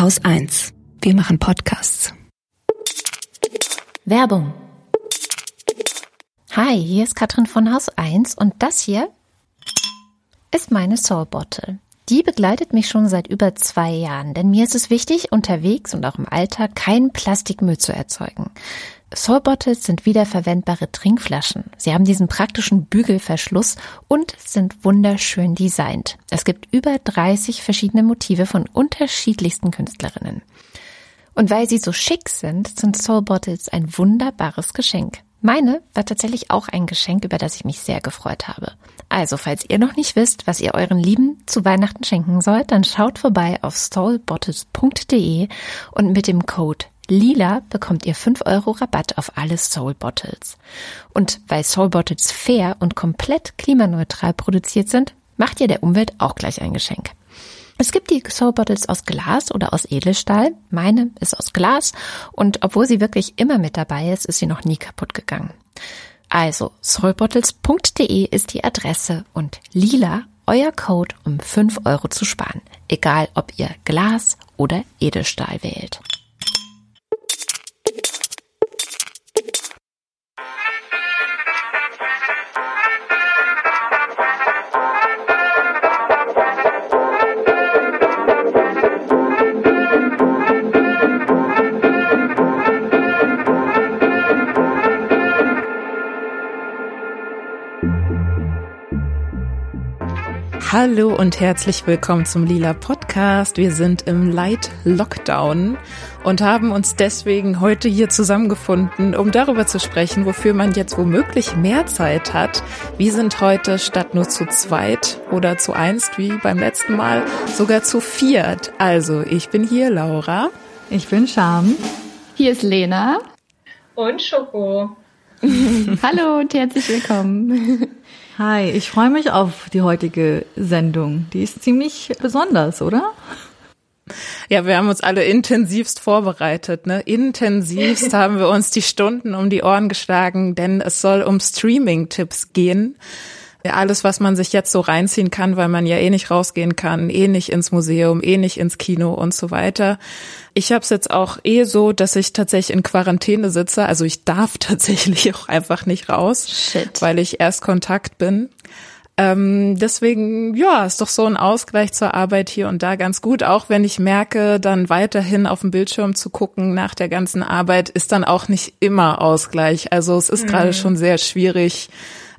Haus 1. Wir machen Podcasts. Werbung. Hi, hier ist Katrin von Haus 1 und das hier ist meine Soul Bottle. Die begleitet mich schon seit über zwei Jahren, denn mir ist es wichtig, unterwegs und auch im Alltag keinen Plastikmüll zu erzeugen. Soul Bottles sind wiederverwendbare Trinkflaschen. Sie haben diesen praktischen Bügelverschluss und sind wunderschön designt. Es gibt über 30 verschiedene Motive von unterschiedlichsten Künstlerinnen. Und weil sie so schick sind, sind Soul Bottles ein wunderbares Geschenk. Meine war tatsächlich auch ein Geschenk, über das ich mich sehr gefreut habe. Also, falls ihr noch nicht wisst, was ihr euren Lieben zu Weihnachten schenken sollt, dann schaut vorbei auf soulbottles.de und mit dem Code Lila bekommt ihr 5 Euro Rabatt auf alle Soul Bottles. Und weil Soul Bottles fair und komplett klimaneutral produziert sind, macht ihr der Umwelt auch gleich ein Geschenk. Es gibt die Soul Bottles aus Glas oder aus Edelstahl. Meine ist aus Glas und obwohl sie wirklich immer mit dabei ist, ist sie noch nie kaputt gegangen. Also soulbottles.de ist die Adresse und lila euer Code, um 5 Euro zu sparen. Egal ob ihr Glas oder Edelstahl wählt. Hallo und herzlich willkommen zum Lila Podcast. Wir sind im Light Lockdown und haben uns deswegen heute hier zusammengefunden, um darüber zu sprechen, wofür man jetzt womöglich mehr Zeit hat. Wir sind heute statt nur zu zweit oder zu einst wie beim letzten Mal sogar zu viert. Also, ich bin hier Laura. Ich bin Scham. Hier ist Lena. Und Schoko. Hallo und herzlich willkommen. Hi, ich freue mich auf die heutige Sendung. Die ist ziemlich besonders, oder? Ja, wir haben uns alle intensivst vorbereitet, ne? Intensivst haben wir uns die Stunden um die Ohren geschlagen, denn es soll um Streaming-Tipps gehen. Ja, alles, was man sich jetzt so reinziehen kann, weil man ja eh nicht rausgehen kann, eh nicht ins Museum, eh nicht ins Kino und so weiter. Ich habe es jetzt auch eh so, dass ich tatsächlich in Quarantäne sitze. Also ich darf tatsächlich auch einfach nicht raus, Shit. weil ich erst Kontakt bin. Ähm, deswegen, ja, ist doch so ein Ausgleich zur Arbeit hier und da ganz gut. Auch wenn ich merke, dann weiterhin auf dem Bildschirm zu gucken nach der ganzen Arbeit, ist dann auch nicht immer Ausgleich. Also es ist mhm. gerade schon sehr schwierig,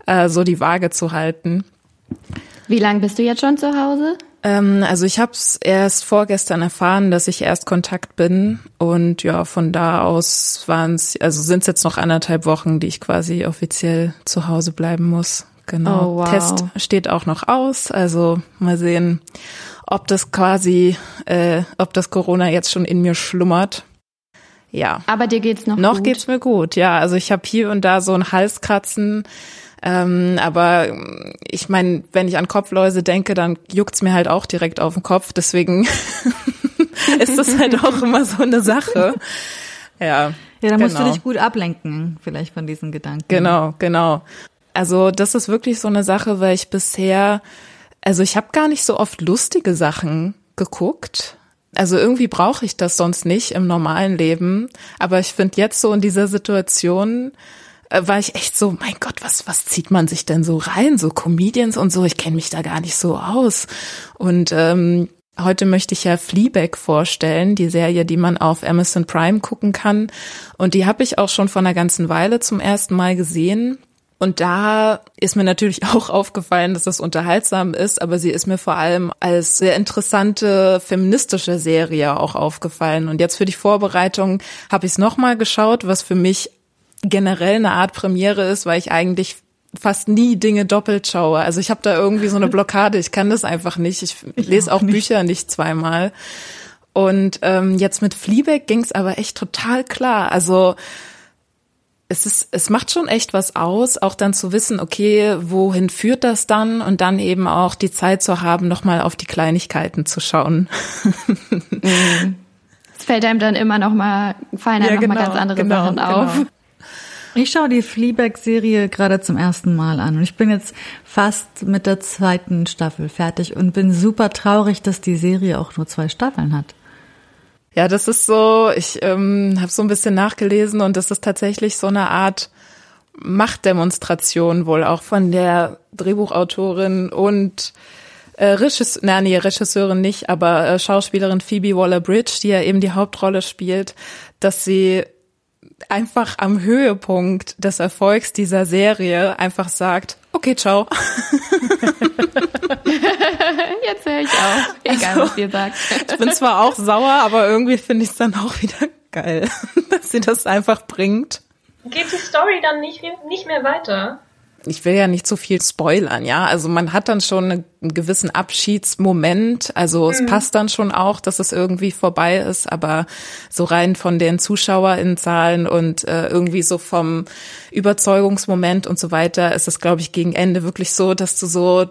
äh, so die Waage zu halten. Wie lange bist du jetzt schon zu Hause? Ähm, also ich habe es erst vorgestern erfahren, dass ich erst Kontakt bin und ja, von da aus waren es, also sind es jetzt noch anderthalb Wochen, die ich quasi offiziell zu Hause bleiben muss. Genau. Oh, wow. Test steht auch noch aus, also mal sehen, ob das quasi, äh, ob das Corona jetzt schon in mir schlummert. Ja. Aber dir geht's noch, noch gut? Noch geht's mir gut, ja. Also ich habe hier und da so ein Halskratzen ähm, aber ich meine, wenn ich an Kopfläuse denke, dann juckt's mir halt auch direkt auf den Kopf. Deswegen ist das halt auch immer so eine Sache. Ja. Ja, da musst du genau. dich gut ablenken, vielleicht von diesen Gedanken. Genau, genau. Also das ist wirklich so eine Sache, weil ich bisher, also ich habe gar nicht so oft lustige Sachen geguckt. Also irgendwie brauche ich das sonst nicht im normalen Leben. Aber ich finde jetzt so in dieser Situation, war ich echt so, mein Gott, was, was zieht man sich denn so rein? So Comedians und so, ich kenne mich da gar nicht so aus. Und ähm, heute möchte ich ja Fleabag vorstellen, die Serie, die man auf Amazon Prime gucken kann. Und die habe ich auch schon vor einer ganzen Weile zum ersten Mal gesehen. Und da ist mir natürlich auch aufgefallen, dass das unterhaltsam ist, aber sie ist mir vor allem als sehr interessante feministische Serie auch aufgefallen. Und jetzt für die Vorbereitung habe ich es nochmal geschaut, was für mich generell eine Art Premiere ist, weil ich eigentlich fast nie Dinge doppelt schaue. Also ich habe da irgendwie so eine Blockade. Ich kann das einfach nicht. Ich, ich lese auch, nicht. Bücher nicht zweimal. Und ähm, jetzt mit Fleabag ging's aber echt total klar. Also es ist, es macht schon echt was aus, auch dann zu wissen, okay, wohin führt das dann und dann eben auch die Zeit zu haben, nochmal auf die Kleinigkeiten zu schauen. Mhm. Es fällt einem dann immer noch mal, fallen einem ja, genau, noch mal ganz andere genau, Sachen auf. Genau. Ich schaue die Fleabag-Serie gerade zum ersten Mal an und ich bin jetzt fast mit der zweiten Staffel fertig und bin super traurig, dass die Serie auch nur zwei Staffeln hat. Ja, das ist so, ich ähm, habe so ein bisschen nachgelesen und das ist tatsächlich so eine Art Machtdemonstration wohl auch von der Drehbuchautorin und äh, Regisseur, na, nee, Regisseurin nicht, aber äh, Schauspielerin Phoebe Waller-Bridge, die ja eben die Hauptrolle spielt, dass sie einfach am Höhepunkt des Erfolgs dieser Serie einfach sagt, okay, ciao. Jetzt höre ich auf. Egal, also, was ihr sagt. Ich bin zwar auch sauer, aber irgendwie finde ich es dann auch wieder geil, dass sie das einfach bringt. Geht die Story dann nicht, nicht mehr weiter? Ich will ja nicht so viel spoilern, ja. Also man hat dann schon einen gewissen Abschiedsmoment. Also mhm. es passt dann schon auch, dass es irgendwie vorbei ist, aber so rein von den ZuschauerInnenzahlen und äh, irgendwie so vom Überzeugungsmoment und so weiter ist es, glaube ich, gegen Ende wirklich so, dass du so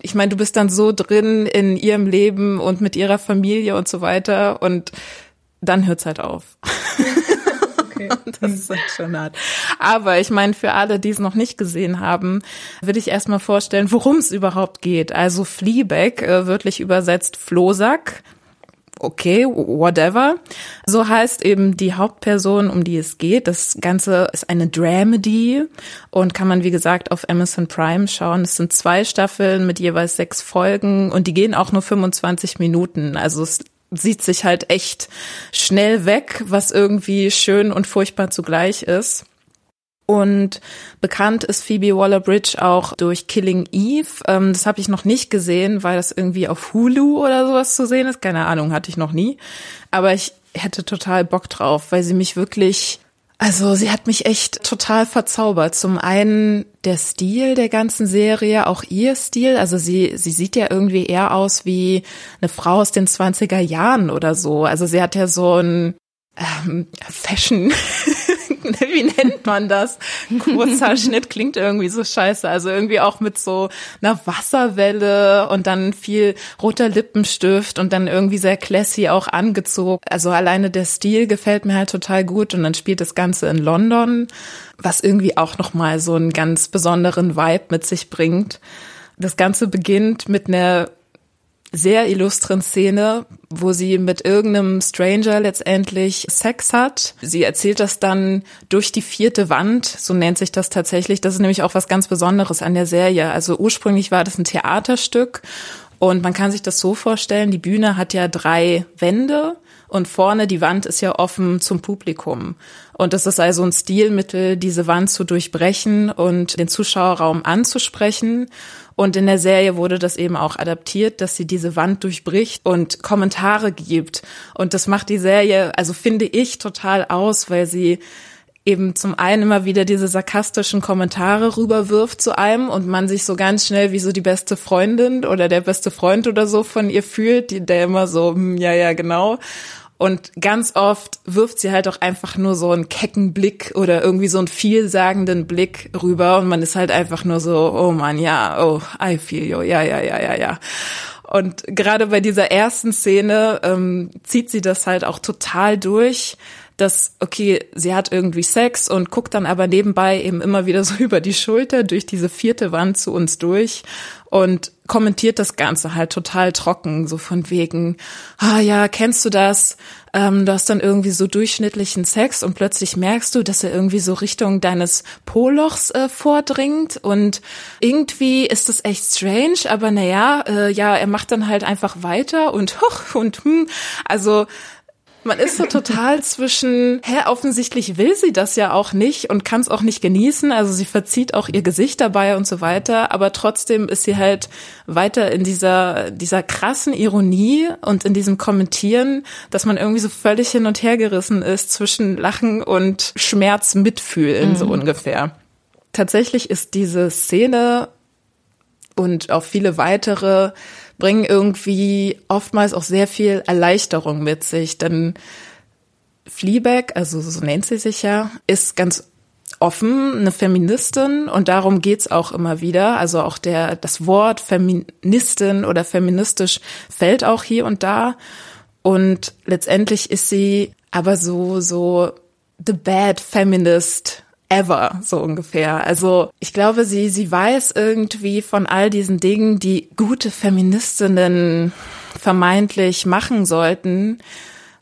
ich meine, du bist dann so drin in ihrem Leben und mit ihrer Familie und so weiter und dann hört's halt auf. Okay. das ist halt schon hart. Aber ich meine, für alle, die es noch nicht gesehen haben, will ich erstmal vorstellen, worum es überhaupt geht. Also Fleabag, äh, wörtlich übersetzt Flohsack okay, whatever. So heißt eben die Hauptperson, um die es geht. Das Ganze ist eine Dramedy und kann man, wie gesagt, auf Amazon Prime schauen. Es sind zwei Staffeln mit jeweils sechs Folgen und die gehen auch nur 25 Minuten. Also es sieht sich halt echt schnell weg, was irgendwie schön und furchtbar zugleich ist. Und bekannt ist Phoebe Waller-Bridge auch durch Killing Eve. Ähm, das habe ich noch nicht gesehen, weil das irgendwie auf Hulu oder sowas zu sehen ist. Keine Ahnung, hatte ich noch nie. Aber ich hätte total Bock drauf, weil sie mich wirklich also sie hat mich echt total verzaubert. Zum einen der Stil der ganzen Serie, auch ihr Stil. Also sie, sie sieht ja irgendwie eher aus wie eine Frau aus den 20er Jahren oder so. Also sie hat ja so ein ähm, Fashion wie nennt man das? Kurzer Schnitt klingt irgendwie so scheiße. Also irgendwie auch mit so einer Wasserwelle und dann viel roter Lippenstift und dann irgendwie sehr classy auch angezogen. Also alleine der Stil gefällt mir halt total gut und dann spielt das Ganze in London, was irgendwie auch nochmal so einen ganz besonderen Vibe mit sich bringt. Das Ganze beginnt mit einer sehr illustren Szene, wo sie mit irgendeinem Stranger letztendlich Sex hat. Sie erzählt das dann durch die vierte Wand, so nennt sich das tatsächlich. Das ist nämlich auch was ganz Besonderes an der Serie. Also ursprünglich war das ein Theaterstück und man kann sich das so vorstellen, die Bühne hat ja drei Wände und vorne die Wand ist ja offen zum Publikum. Und das ist also ein Stilmittel, diese Wand zu durchbrechen und den Zuschauerraum anzusprechen. Und in der Serie wurde das eben auch adaptiert, dass sie diese Wand durchbricht und Kommentare gibt. Und das macht die Serie, also finde ich, total aus, weil sie eben zum einen immer wieder diese sarkastischen Kommentare rüberwirft zu einem und man sich so ganz schnell wie so die beste Freundin oder der beste Freund oder so von ihr fühlt, die, der immer so, hm, ja, ja, genau. Und ganz oft wirft sie halt auch einfach nur so einen kecken Blick oder irgendwie so einen vielsagenden Blick rüber und man ist halt einfach nur so, oh man, ja, oh, I feel you, ja, ja, ja, ja, ja. Und gerade bei dieser ersten Szene ähm, zieht sie das halt auch total durch, dass, okay, sie hat irgendwie Sex und guckt dann aber nebenbei eben immer wieder so über die Schulter durch diese vierte Wand zu uns durch und kommentiert das Ganze halt total trocken, so von wegen, ah ja, kennst du das? Ähm, du hast dann irgendwie so durchschnittlichen Sex und plötzlich merkst du, dass er irgendwie so Richtung deines Polochs äh, vordringt und irgendwie ist das echt strange, aber naja, äh, ja, er macht dann halt einfach weiter und hoch und hm, also man ist so total zwischen, hä, offensichtlich will sie das ja auch nicht und kann es auch nicht genießen. Also sie verzieht auch ihr Gesicht dabei und so weiter. Aber trotzdem ist sie halt weiter in dieser, dieser krassen Ironie und in diesem Kommentieren, dass man irgendwie so völlig hin und her gerissen ist zwischen Lachen und Schmerz mitfühlen, mhm. so ungefähr. Tatsächlich ist diese Szene und auch viele weitere bringen irgendwie oftmals auch sehr viel Erleichterung mit sich, denn Fleabag, also so nennt sie sich ja, ist ganz offen, eine Feministin und darum geht's auch immer wieder. Also auch der, das Wort Feministin oder feministisch fällt auch hier und da. Und letztendlich ist sie aber so, so the bad feminist ever, so ungefähr. Also ich glaube, sie, sie weiß irgendwie von all diesen Dingen, die gute Feministinnen vermeintlich machen sollten.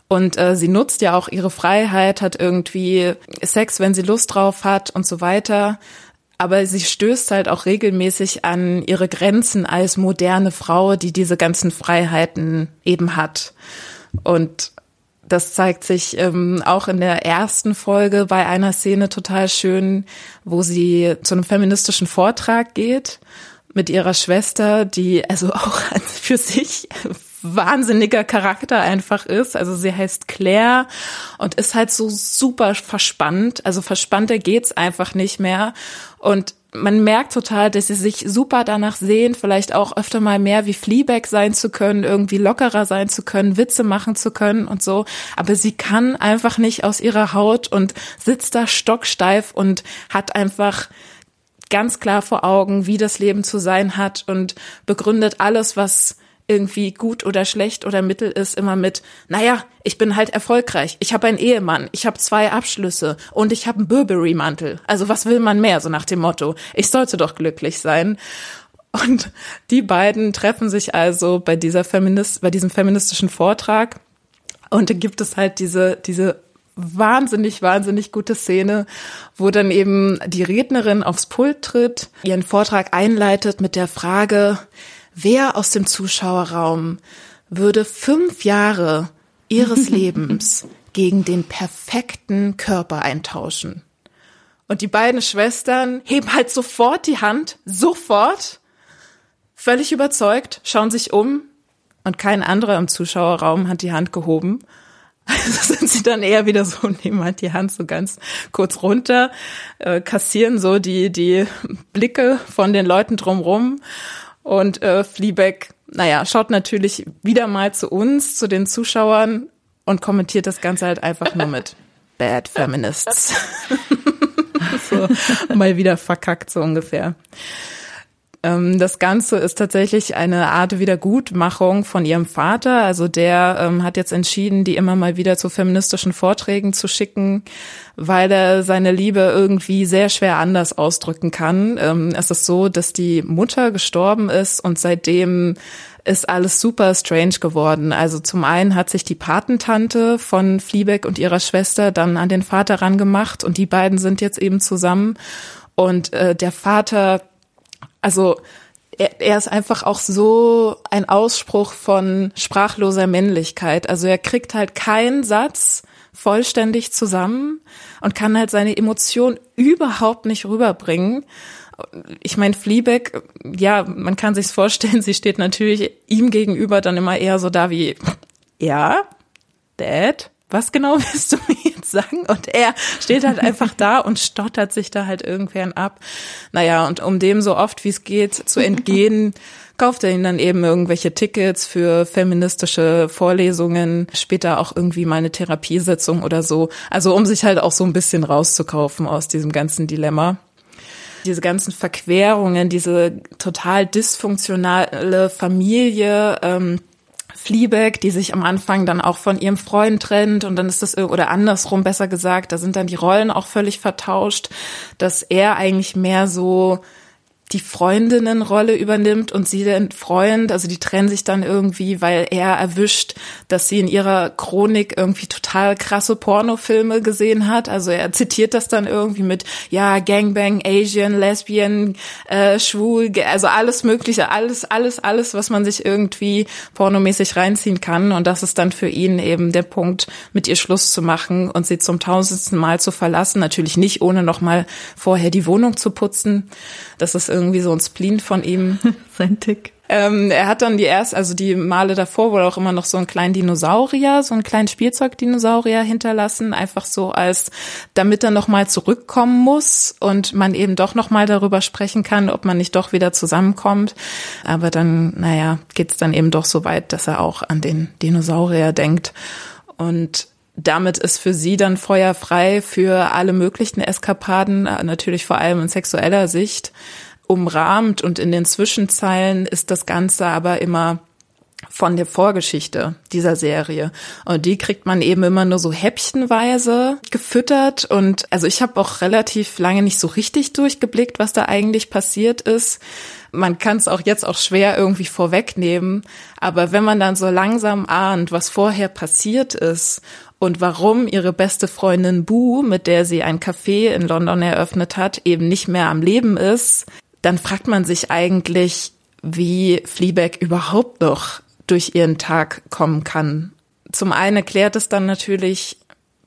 Und äh, sie nutzt ja auch ihre Freiheit, hat irgendwie Sex, wenn sie Lust drauf hat und so weiter. Aber sie stößt halt auch regelmäßig an ihre Grenzen als moderne Frau, die diese ganzen Freiheiten eben hat. Und das zeigt sich ähm, auch in der ersten Folge bei einer Szene total schön, wo sie zu einem feministischen Vortrag geht mit ihrer Schwester, die also auch für sich wahnsinniger Charakter einfach ist. Also sie heißt Claire und ist halt so super verspannt. Also verspannter geht's einfach nicht mehr. Und man merkt total, dass sie sich super danach sehen, vielleicht auch öfter mal mehr wie Fleabag sein zu können, irgendwie lockerer sein zu können, Witze machen zu können und so. Aber sie kann einfach nicht aus ihrer Haut und sitzt da stocksteif und hat einfach ganz klar vor Augen, wie das Leben zu sein hat und begründet alles, was irgendwie gut oder schlecht oder mittel ist, immer mit, naja, ich bin halt erfolgreich, ich habe einen Ehemann, ich habe zwei Abschlüsse und ich habe einen Burberry-Mantel. Also was will man mehr, so nach dem Motto, ich sollte doch glücklich sein. Und die beiden treffen sich also bei dieser Feminist, bei diesem feministischen Vortrag und da gibt es halt diese, diese wahnsinnig, wahnsinnig gute Szene, wo dann eben die Rednerin aufs Pult tritt, ihren Vortrag einleitet mit der Frage, wer aus dem Zuschauerraum würde fünf Jahre ihres Lebens gegen den perfekten Körper eintauschen? Und die beiden Schwestern heben halt sofort die Hand, sofort, völlig überzeugt, schauen sich um und kein anderer im Zuschauerraum hat die Hand gehoben. Also sind sie dann eher wieder so, nehmen halt die Hand so ganz kurz runter, äh, kassieren so die, die Blicke von den Leuten drumrum und äh, Fleabag, naja, schaut natürlich wieder mal zu uns, zu den Zuschauern und kommentiert das Ganze halt einfach nur mit Bad Feminists. so, mal wieder verkackt so ungefähr. Ähm, das Ganze ist tatsächlich eine Art Wiedergutmachung von ihrem Vater. Also der ähm, hat jetzt entschieden, die immer mal wieder zu feministischen Vorträgen zu schicken, weil er seine Liebe irgendwie sehr schwer anders ausdrücken kann. Ähm, es ist so, dass die Mutter gestorben ist und seitdem ist alles super strange geworden. Also zum einen hat sich die Patentante von Fleabag und ihrer Schwester dann an den Vater rangemacht und die beiden sind jetzt eben zusammen. Und äh, der Vater also er, er ist einfach auch so ein Ausspruch von sprachloser Männlichkeit. Also er kriegt halt keinen Satz vollständig zusammen und kann halt seine Emotion überhaupt nicht rüberbringen. Ich meine, Fleabag, ja, man kann sich's vorstellen, sie steht natürlich ihm gegenüber dann immer eher so da wie, ja, Dad, was genau willst du mir sagen? Und er steht halt einfach da und stottert sich da halt irgendwann ab. Naja, und um dem so oft wie es geht zu entgehen, kauft er ihn dann eben irgendwelche Tickets für feministische Vorlesungen, später auch irgendwie mal eine Therapiesitzung oder so. Also um sich halt auch so ein bisschen rauszukaufen aus diesem ganzen Dilemma diese ganzen Verquerungen, diese total dysfunktionale Familie, ähm, Fleabag, die sich am Anfang dann auch von ihrem Freund trennt und dann ist das oder andersrum besser gesagt, da sind dann die Rollen auch völlig vertauscht, dass er eigentlich mehr so die Freundinnenrolle übernimmt und sie den Freund, also die trennen sich dann irgendwie, weil er erwischt, dass sie in ihrer Chronik irgendwie total krasse Pornofilme gesehen hat. Also er zitiert das dann irgendwie mit, ja, Gangbang, Asian, Lesbian, äh, schwul, also alles mögliche, alles, alles, alles, was man sich irgendwie pornomäßig reinziehen kann. Und das ist dann für ihn eben der Punkt, mit ihr Schluss zu machen und sie zum tausendsten Mal zu verlassen. Natürlich nicht, ohne nochmal vorher die Wohnung zu putzen. Das ist irgendwie so ein Spleen von ihm. Sein Tick. Ähm, er hat dann die erst, also die Male davor wurde auch immer noch so einen kleinen Dinosaurier, so einen kleinen Spielzeugdinosaurier hinterlassen, einfach so als, damit er nochmal zurückkommen muss und man eben doch nochmal darüber sprechen kann, ob man nicht doch wieder zusammenkommt. Aber dann, naja, geht's dann eben doch so weit, dass er auch an den Dinosaurier denkt. Und damit ist für sie dann Feuer frei für alle möglichen Eskapaden, natürlich vor allem in sexueller Sicht umrahmt und in den Zwischenzeilen ist das Ganze aber immer von der Vorgeschichte dieser Serie. Und die kriegt man eben immer nur so häppchenweise gefüttert. Und also ich habe auch relativ lange nicht so richtig durchgeblickt, was da eigentlich passiert ist. Man kann es auch jetzt auch schwer irgendwie vorwegnehmen. Aber wenn man dann so langsam ahnt, was vorher passiert ist und warum ihre beste Freundin Boo, mit der sie ein Café in London eröffnet hat, eben nicht mehr am Leben ist, dann fragt man sich eigentlich, wie Fleabag überhaupt noch durch ihren Tag kommen kann. Zum einen erklärt es dann natürlich,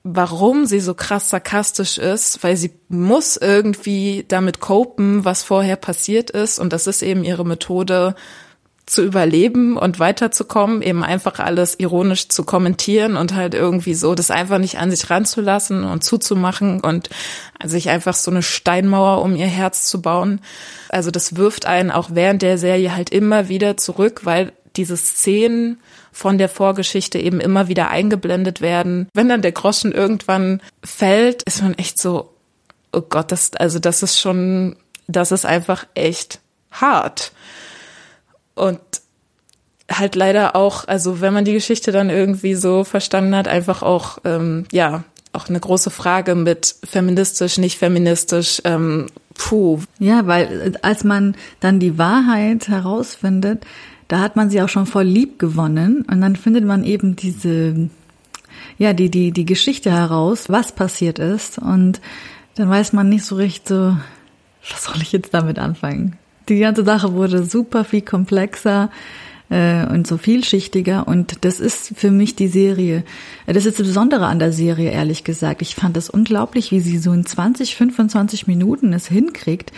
warum sie so krass sarkastisch ist, weil sie muss irgendwie damit copen, was vorher passiert ist. Und das ist eben ihre Methode, zu überleben und weiterzukommen, eben einfach alles ironisch zu kommentieren und halt irgendwie so das einfach nicht an sich ranzulassen und zuzumachen und sich einfach so eine Steinmauer um ihr Herz zu bauen. Also das wirft einen auch während der Serie halt immer wieder zurück, weil diese Szenen von der Vorgeschichte eben immer wieder eingeblendet werden. Wenn dann der Groschen irgendwann fällt, ist man echt so, oh Gott, das, also das ist schon, das ist einfach echt hart. Und halt leider auch, also wenn man die Geschichte dann irgendwie so verstanden hat, einfach auch, ähm, ja, auch eine große Frage mit feministisch, nicht feministisch, ähm, puh. Ja, weil äh, als man dann die Wahrheit herausfindet, da hat man sie auch schon voll lieb gewonnen und dann findet man eben diese, ja, die, die, die Geschichte heraus, was passiert ist und dann weiß man nicht so recht so, was soll ich jetzt damit anfangen? Die ganze Sache wurde super viel komplexer äh, und so vielschichtiger und das ist für mich die Serie. Das ist das Besondere an der Serie, ehrlich gesagt. Ich fand es unglaublich, wie sie so in 20, 25 Minuten es hinkriegt,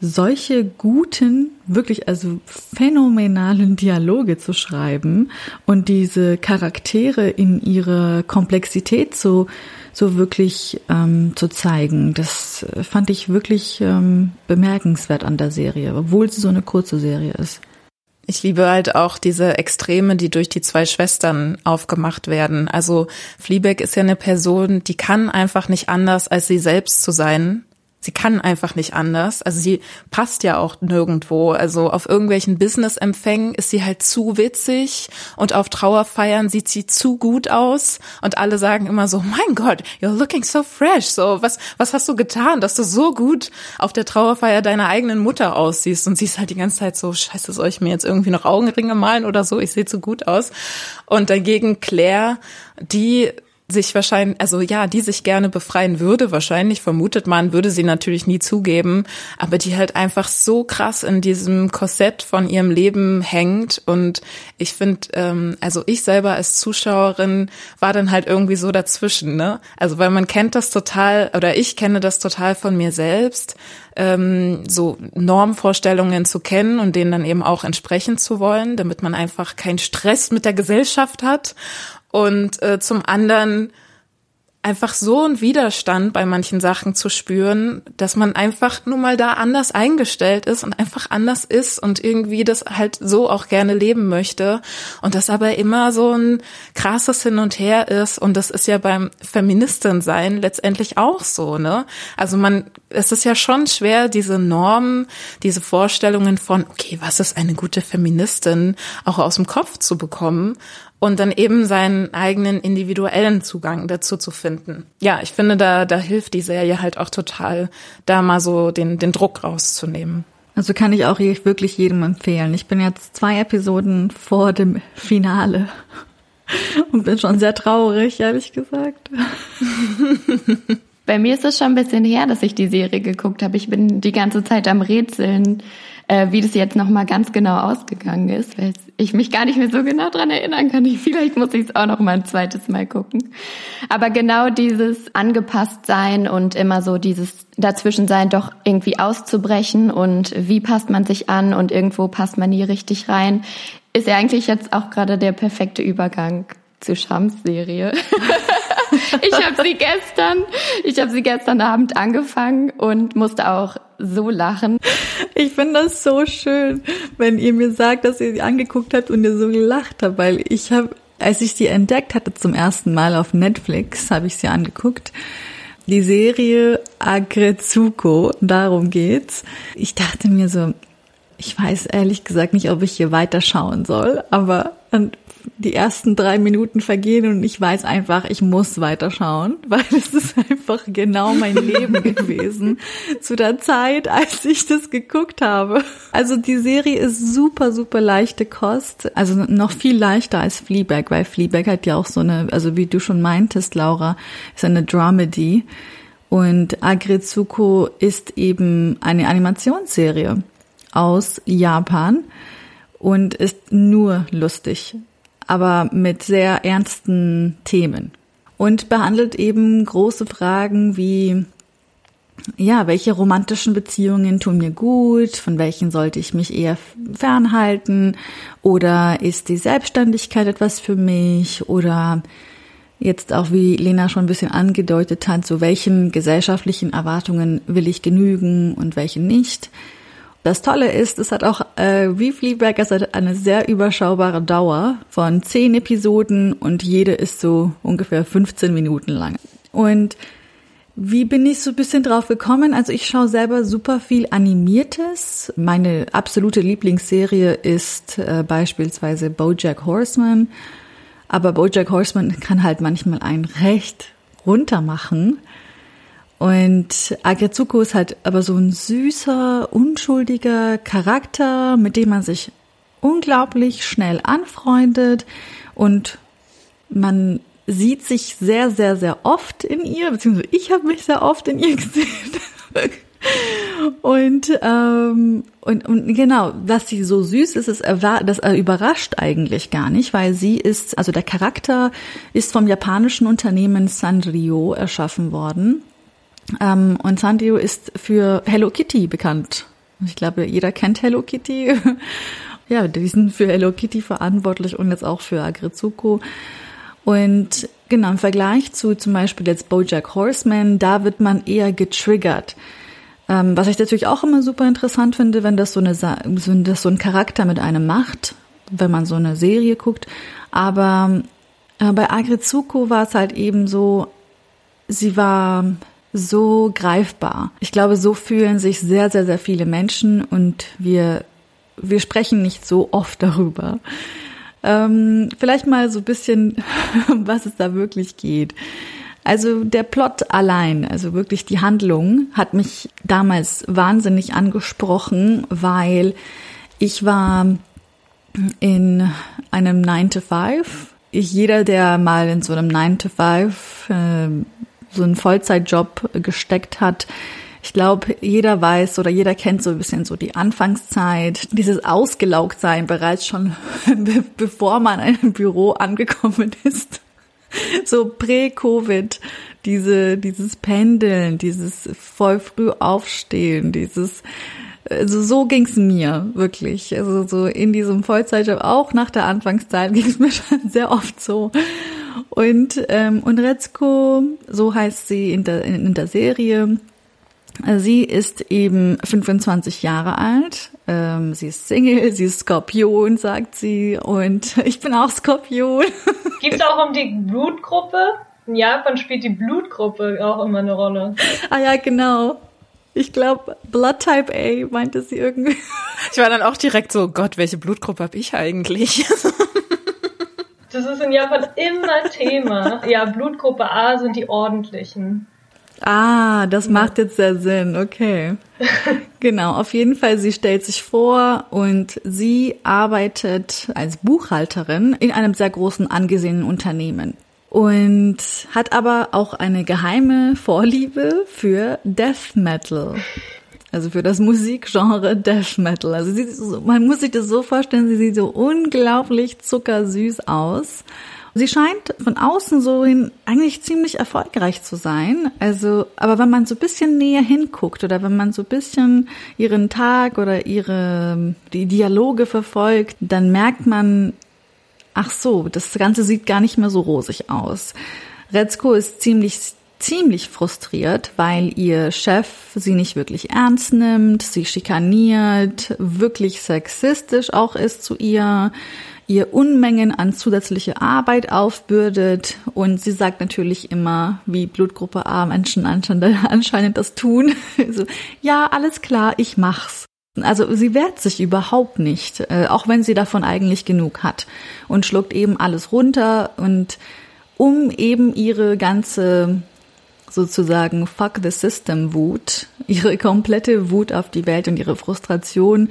solche guten, wirklich also phänomenalen Dialoge zu schreiben und diese Charaktere in ihre Komplexität zu so wirklich ähm, zu zeigen. Das fand ich wirklich ähm, bemerkenswert an der Serie, obwohl sie so eine kurze Serie ist. Ich liebe halt auch diese Extreme, die durch die zwei Schwestern aufgemacht werden. Also Fleabag ist ja eine Person, die kann einfach nicht anders, als sie selbst zu sein. Sie kann einfach nicht anders. Also sie passt ja auch nirgendwo. Also auf irgendwelchen Business-Empfängen ist sie halt zu witzig und auf Trauerfeiern sieht sie zu gut aus und alle sagen immer so, mein Gott, you're looking so fresh. So, was, was hast du getan, dass du so gut auf der Trauerfeier deiner eigenen Mutter aussiehst? Und sie ist halt die ganze Zeit so, scheiße, soll ich mir jetzt irgendwie noch Augenringe malen oder so? Ich sehe zu gut aus. Und dagegen Claire, die sich wahrscheinlich, also ja, die sich gerne befreien würde, wahrscheinlich vermutet man, würde sie natürlich nie zugeben, aber die halt einfach so krass in diesem Korsett von ihrem Leben hängt und ich finde, ähm, also ich selber als Zuschauerin war dann halt irgendwie so dazwischen, ne? Also weil man kennt das total oder ich kenne das total von mir selbst, ähm, so Normvorstellungen zu kennen und denen dann eben auch entsprechen zu wollen, damit man einfach keinen Stress mit der Gesellschaft hat und äh, zum anderen einfach so ein Widerstand bei manchen Sachen zu spüren, dass man einfach nur mal da anders eingestellt ist und einfach anders ist und irgendwie das halt so auch gerne leben möchte. Und das aber immer so ein krasses Hin und Her ist. Und das ist ja beim Feministin sein letztendlich auch so, ne? Also man es ist ja schon schwer diese Normen, diese Vorstellungen von okay, was ist eine gute Feministin auch aus dem Kopf zu bekommen und dann eben seinen eigenen individuellen Zugang dazu zu finden. Ja, ich finde, da, da hilft die Serie halt auch total, da mal so den, den Druck rauszunehmen. Also kann ich auch wirklich jedem empfehlen. Ich bin jetzt zwei Episoden vor dem Finale und bin schon sehr traurig, ehrlich gesagt. Bei mir ist es schon ein bisschen her, dass ich die Serie geguckt habe. Ich bin die ganze Zeit am Rätseln, äh, wie das jetzt nochmal ganz genau ausgegangen ist, weil ich mich gar nicht mehr so genau dran erinnern kann. Vielleicht muss ich es auch noch mal ein zweites Mal gucken. Aber genau dieses angepasst sein und immer so dieses dazwischen sein, doch irgendwie auszubrechen und wie passt man sich an und irgendwo passt man nie richtig rein, ist ja eigentlich jetzt auch gerade der perfekte Übergang zu Shams Serie. ich habe sie gestern, ich habe sie gestern Abend angefangen und musste auch so lachen. Ich finde das so schön, wenn ihr mir sagt, dass ihr sie angeguckt habt und ihr so gelacht habt, weil ich habe, als ich sie entdeckt hatte zum ersten Mal auf Netflix, habe ich sie angeguckt. Die Serie Agrezuko, darum geht's. Ich dachte mir so, ich weiß ehrlich gesagt nicht, ob ich hier weiter schauen soll, aber Und die ersten drei Minuten vergehen und ich weiß einfach, ich muss weiterschauen, weil es ist einfach genau mein Leben gewesen zu der Zeit, als ich das geguckt habe. Also die Serie ist super, super leichte Kost, also noch viel leichter als Fleabag, weil Fleabag hat ja auch so eine, also wie du schon meintest, Laura, ist eine Dramedy und Agretsuko ist eben eine Animationsserie aus Japan und ist nur lustig aber mit sehr ernsten Themen. Und behandelt eben große Fragen wie ja, welche romantischen Beziehungen tun mir gut, von welchen sollte ich mich eher fernhalten? Oder ist die Selbstständigkeit etwas für mich? Oder jetzt auch wie Lena schon ein bisschen angedeutet hat, so welchen gesellschaftlichen Erwartungen will ich genügen und welche nicht. Das Tolle ist, es hat auch äh, wie Fleabag, es hat eine sehr überschaubare Dauer von zehn Episoden und jede ist so ungefähr 15 Minuten lang. Und wie bin ich so ein bisschen drauf gekommen? Also ich schaue selber super viel Animiertes. Meine absolute Lieblingsserie ist äh, beispielsweise BoJack Horseman. Aber BoJack Horseman kann halt manchmal ein recht runter machen. Und Agretsuko ist halt aber so ein süßer, unschuldiger Charakter, mit dem man sich unglaublich schnell anfreundet und man sieht sich sehr, sehr, sehr oft in ihr, beziehungsweise ich habe mich sehr oft in ihr gesehen. und, ähm, und, und genau, dass sie so süß ist, ist das überrascht eigentlich gar nicht, weil sie ist, also der Charakter ist vom japanischen Unternehmen Sanrio erschaffen worden. Ähm, und Sanrio ist für Hello Kitty bekannt. Ich glaube, jeder kennt Hello Kitty. ja, die sind für Hello Kitty verantwortlich und jetzt auch für Agrizuko. Und genau, im Vergleich zu zum Beispiel jetzt Bojack Horseman, da wird man eher getriggert. Ähm, was ich natürlich auch immer super interessant finde, wenn das so eine, wenn das so ein Charakter mit einem macht, wenn man so eine Serie guckt. Aber äh, bei Agrizuko war es halt eben so, sie war so greifbar. Ich glaube, so fühlen sich sehr, sehr, sehr viele Menschen und wir, wir sprechen nicht so oft darüber. Ähm, vielleicht mal so ein bisschen, was es da wirklich geht. Also der Plot allein, also wirklich die Handlung, hat mich damals wahnsinnig angesprochen, weil ich war in einem 9 to 5. Ich, jeder, der mal in so einem 9 to 5 äh, so einen Vollzeitjob gesteckt hat. Ich glaube, jeder weiß oder jeder kennt so ein bisschen so die Anfangszeit, dieses Ausgelaugtsein bereits schon, bevor man in einem Büro angekommen ist. So prä-Covid, diese, dieses Pendeln, dieses voll früh aufstehen, dieses, also so ging's mir wirklich. Also so in diesem Vollzeitjob, auch nach der Anfangszeit ging's mir schon sehr oft so. Und, ähm, und Retzko, so heißt sie in der, in, in der Serie, Sie ist eben 25 Jahre alt. Ähm, sie ist Single, sie ist Skorpion, sagt sie. Und ich bin auch Skorpion. Geht es auch um die Blutgruppe? In Japan spielt die Blutgruppe auch immer eine Rolle. Ah ja, genau. Ich glaube, Blood Type A meinte sie irgendwie. Ich war dann auch direkt so, Gott, welche Blutgruppe habe ich eigentlich? Das ist in Japan immer Thema. Ja, Blutgruppe A sind die ordentlichen. Ah, das macht jetzt sehr Sinn, okay. genau, auf jeden Fall, sie stellt sich vor und sie arbeitet als Buchhalterin in einem sehr großen angesehenen Unternehmen und hat aber auch eine geheime Vorliebe für Death Metal. Also für das Musikgenre Death Metal. Also sie, man muss sich das so vorstellen, sie sieht so unglaublich zuckersüß aus. Sie scheint von außen so hin eigentlich ziemlich erfolgreich zu sein. Also, aber wenn man so ein bisschen näher hinguckt oder wenn man so ein bisschen ihren Tag oder ihre, die Dialoge verfolgt, dann merkt man, ach so, das Ganze sieht gar nicht mehr so rosig aus. Retzko ist ziemlich ziemlich frustriert, weil ihr Chef sie nicht wirklich ernst nimmt, sie schikaniert, wirklich sexistisch auch ist zu ihr, ihr Unmengen an zusätzliche Arbeit aufbürdet und sie sagt natürlich immer, wie Blutgruppe A Menschen anscheinend, das tun, so, ja, alles klar, ich mach's. also sie wehrt sich überhaupt nicht, äh, auch wenn sie davon eigentlich genug hat und schluckt eben alles runter und um eben ihre ganze sozusagen Fuck the System Wut, ihre komplette Wut auf die Welt und ihre Frustration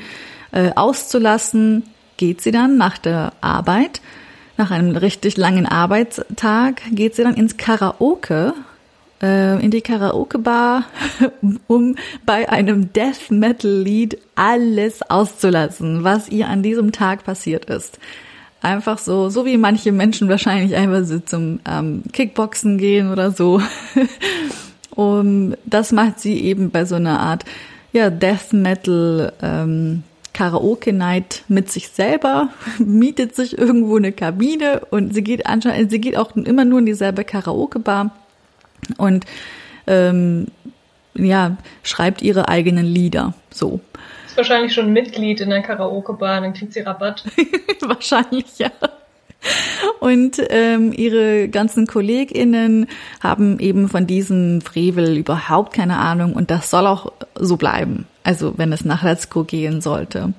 äh, auszulassen, geht sie dann nach der Arbeit, nach einem richtig langen Arbeitstag, geht sie dann ins Karaoke, äh, in die Karaoke-Bar, um bei einem Death Metal-Lied alles auszulassen, was ihr an diesem Tag passiert ist. Einfach so, so wie manche Menschen wahrscheinlich einfach so zum ähm, Kickboxen gehen oder so. um, das macht sie eben bei so einer Art ja, Death Metal ähm, Karaoke Night mit sich selber, mietet sich irgendwo eine Kabine und sie geht anscheinend, sie geht auch immer nur in dieselbe Karaoke Bar und ähm, ja, schreibt ihre eigenen Lieder. So wahrscheinlich schon Mitglied in der Karaoke-Bar, dann kriegt sie Rabatt. wahrscheinlich, ja. Und ähm, ihre ganzen KollegInnen haben eben von diesem Frevel überhaupt keine Ahnung und das soll auch so bleiben. Also wenn es nach Let's gehen sollte.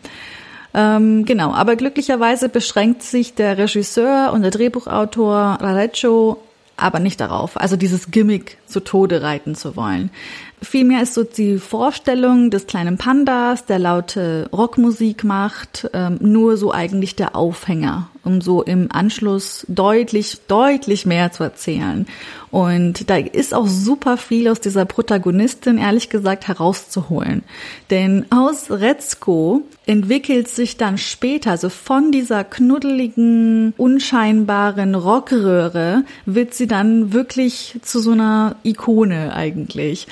Ähm, genau, aber glücklicherweise beschränkt sich der Regisseur und der Drehbuchautor Rarecho aber nicht darauf, also dieses Gimmick zu Tode reiten zu wollen. Vielmehr ist so die Vorstellung des kleinen Pandas, der laute Rockmusik macht, ähm, nur so eigentlich der Aufhänger, um so im Anschluss deutlich, deutlich mehr zu erzählen. Und da ist auch super viel aus dieser Protagonistin, ehrlich gesagt, herauszuholen. Denn aus Retzko entwickelt sich dann später, also von dieser knuddeligen, unscheinbaren Rockröhre, wird sie dann wirklich zu so einer Ikone eigentlich.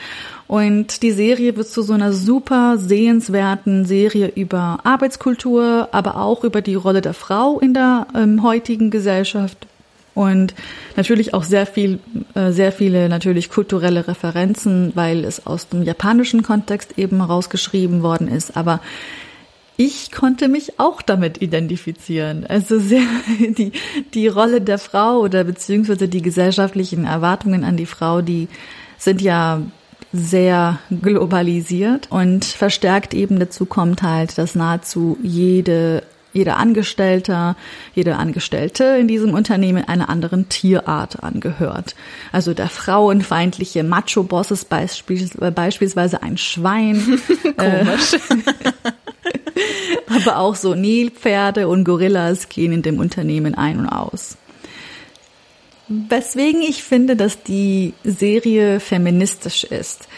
Und die Serie wird zu so einer super sehenswerten Serie über Arbeitskultur, aber auch über die Rolle der Frau in der ähm, heutigen Gesellschaft. Und natürlich auch sehr viel, äh, sehr viele natürlich kulturelle Referenzen, weil es aus dem japanischen Kontext eben rausgeschrieben worden ist. Aber ich konnte mich auch damit identifizieren. Also sehr, die, die Rolle der Frau oder beziehungsweise die gesellschaftlichen Erwartungen an die Frau, die sind ja sehr globalisiert und verstärkt eben dazu kommt halt, dass nahezu jede jeder Angestellter, jede Angestellte in diesem Unternehmen einer anderen Tierart angehört. Also der frauenfeindliche Macho-Boss ist beispielsweise ein Schwein. Komisch. Aber auch so Nilpferde und Gorillas gehen in dem Unternehmen ein und aus. Weswegen ich finde, dass die Serie feministisch ist.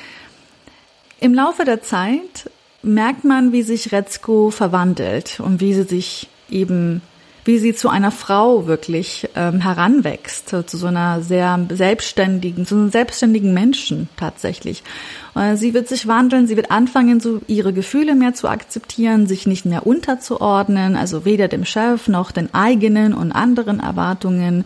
Im Laufe der Zeit merkt man, wie sich Retzko verwandelt und wie sie sich eben, wie sie zu einer Frau wirklich ähm, heranwächst, zu so einer sehr selbstständigen, zu einem selbstständigen Menschen tatsächlich. Äh, sie wird sich wandeln, sie wird anfangen, so ihre Gefühle mehr zu akzeptieren, sich nicht mehr unterzuordnen, also weder dem Chef noch den eigenen und anderen Erwartungen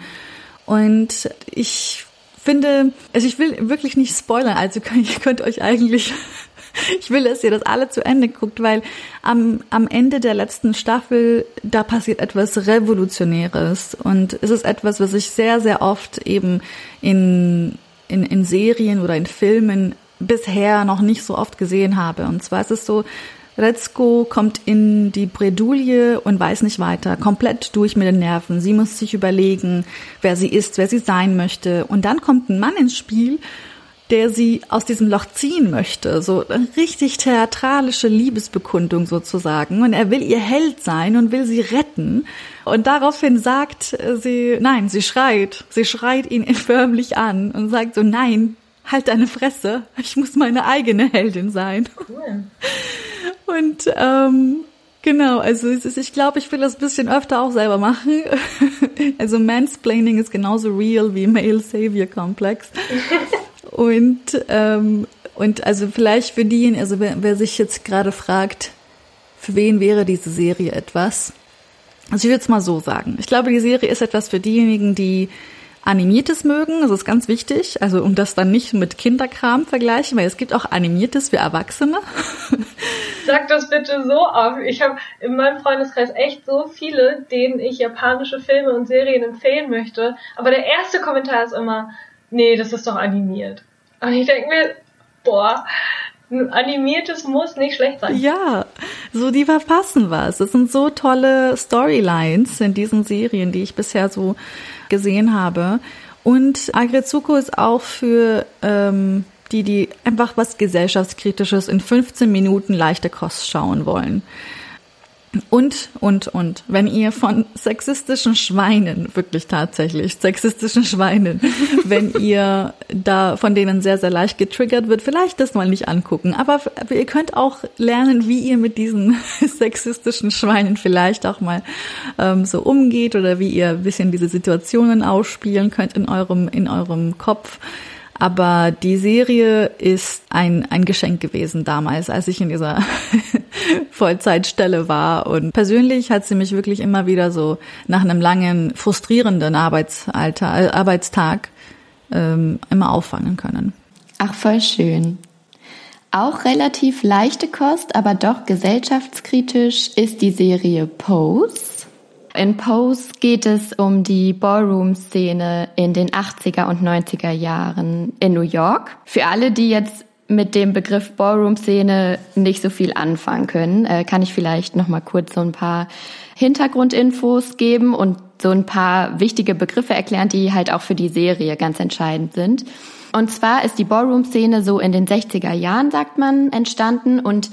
und ich finde, also ich will wirklich nicht spoilern, also ihr könnt euch eigentlich, ich will, dass ihr das alle zu Ende guckt, weil am, am Ende der letzten Staffel, da passiert etwas Revolutionäres und es ist etwas, was ich sehr, sehr oft eben in, in, in Serien oder in Filmen bisher noch nicht so oft gesehen habe. Und zwar ist es so, Retzko kommt in die Bredouille und weiß nicht weiter, komplett durch mit den Nerven. Sie muss sich überlegen, wer sie ist, wer sie sein möchte. Und dann kommt ein Mann ins Spiel, der sie aus diesem Loch ziehen möchte. So eine richtig theatralische Liebesbekundung sozusagen. Und er will ihr Held sein und will sie retten. Und daraufhin sagt sie, nein, sie schreit. Sie schreit ihn förmlich an und sagt so, nein, halt deine Fresse. Ich muss meine eigene Heldin sein. Cool. Und ähm, genau, also ich glaube, ich will das ein bisschen öfter auch selber machen. also Mansplaining ist genauso real wie Male Savior Complex. Und ähm, und also vielleicht für diejenigen, also wer, wer sich jetzt gerade fragt, für wen wäre diese Serie etwas? Also ich würde es mal so sagen. Ich glaube, die Serie ist etwas für diejenigen, die Animiertes mögen, das ist ganz wichtig, also um das dann nicht mit Kinderkram vergleichen, weil es gibt auch Animiertes für Erwachsene. Sag das bitte so auf. Ich habe in meinem Freundeskreis echt so viele, denen ich japanische Filme und Serien empfehlen möchte, aber der erste Kommentar ist immer, nee, das ist doch animiert. Und ich denke mir, boah, animiertes muss nicht schlecht sein. Ja, so die verpassen was. Es sind so tolle Storylines in diesen Serien, die ich bisher so gesehen habe. Und Agrezuko ist auch für ähm, die, die einfach was gesellschaftskritisches in 15 Minuten leichte Kost schauen wollen. Und, und, und, wenn ihr von sexistischen Schweinen, wirklich tatsächlich, sexistischen Schweinen, wenn ihr da von denen sehr, sehr leicht getriggert wird, vielleicht das mal nicht angucken. Aber ihr könnt auch lernen, wie ihr mit diesen sexistischen Schweinen vielleicht auch mal ähm, so umgeht oder wie ihr ein bisschen diese Situationen ausspielen könnt in eurem, in eurem Kopf. Aber die Serie ist ein, ein Geschenk gewesen damals, als ich in dieser Vollzeitstelle war. Und persönlich hat sie mich wirklich immer wieder so nach einem langen, frustrierenden Arbeitsalter, äh, Arbeitstag ähm, immer auffangen können. Ach, voll schön. Auch relativ leichte Kost, aber doch gesellschaftskritisch ist die Serie Pose. In Pose geht es um die Ballroom-Szene in den 80er und 90er Jahren in New York. Für alle, die jetzt mit dem Begriff Ballroom-Szene nicht so viel anfangen können, äh, kann ich vielleicht noch mal kurz so ein paar Hintergrundinfos geben und so ein paar wichtige Begriffe erklären, die halt auch für die Serie ganz entscheidend sind. Und zwar ist die Ballroom-Szene so in den 60er Jahren, sagt man, entstanden und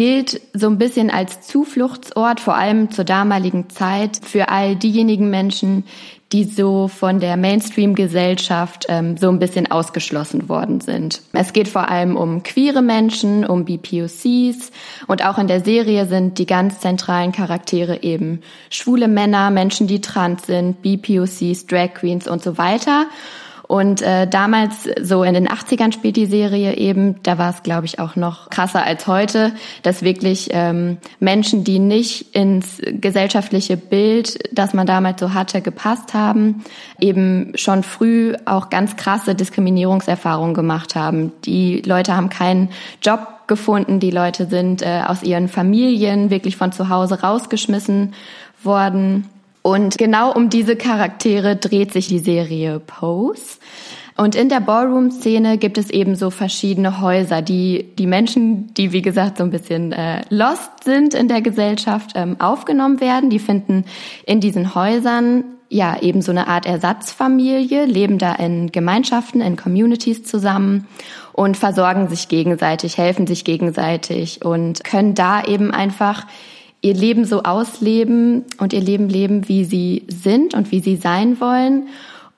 gilt so ein bisschen als Zufluchtsort, vor allem zur damaligen Zeit, für all diejenigen Menschen, die so von der Mainstream-Gesellschaft ähm, so ein bisschen ausgeschlossen worden sind. Es geht vor allem um queere Menschen, um BPOCs und auch in der Serie sind die ganz zentralen Charaktere eben schwule Männer, Menschen, die trans sind, BPOCs, Drag Queens und so weiter. Und äh, damals, so in den 80ern spielt die Serie eben, da war es, glaube ich, auch noch krasser als heute, dass wirklich ähm, Menschen, die nicht ins gesellschaftliche Bild, das man damals so hatte, gepasst haben, eben schon früh auch ganz krasse Diskriminierungserfahrungen gemacht haben. Die Leute haben keinen Job gefunden, die Leute sind äh, aus ihren Familien wirklich von zu Hause rausgeschmissen worden. Und genau um diese Charaktere dreht sich die Serie Pose. Und in der Ballroom-Szene gibt es eben so verschiedene Häuser, die die Menschen, die wie gesagt so ein bisschen äh, lost sind in der Gesellschaft, ähm, aufgenommen werden. Die finden in diesen Häusern ja eben so eine Art Ersatzfamilie, leben da in Gemeinschaften, in Communities zusammen und versorgen sich gegenseitig, helfen sich gegenseitig und können da eben einfach ihr Leben so ausleben und ihr Leben leben, wie sie sind und wie sie sein wollen.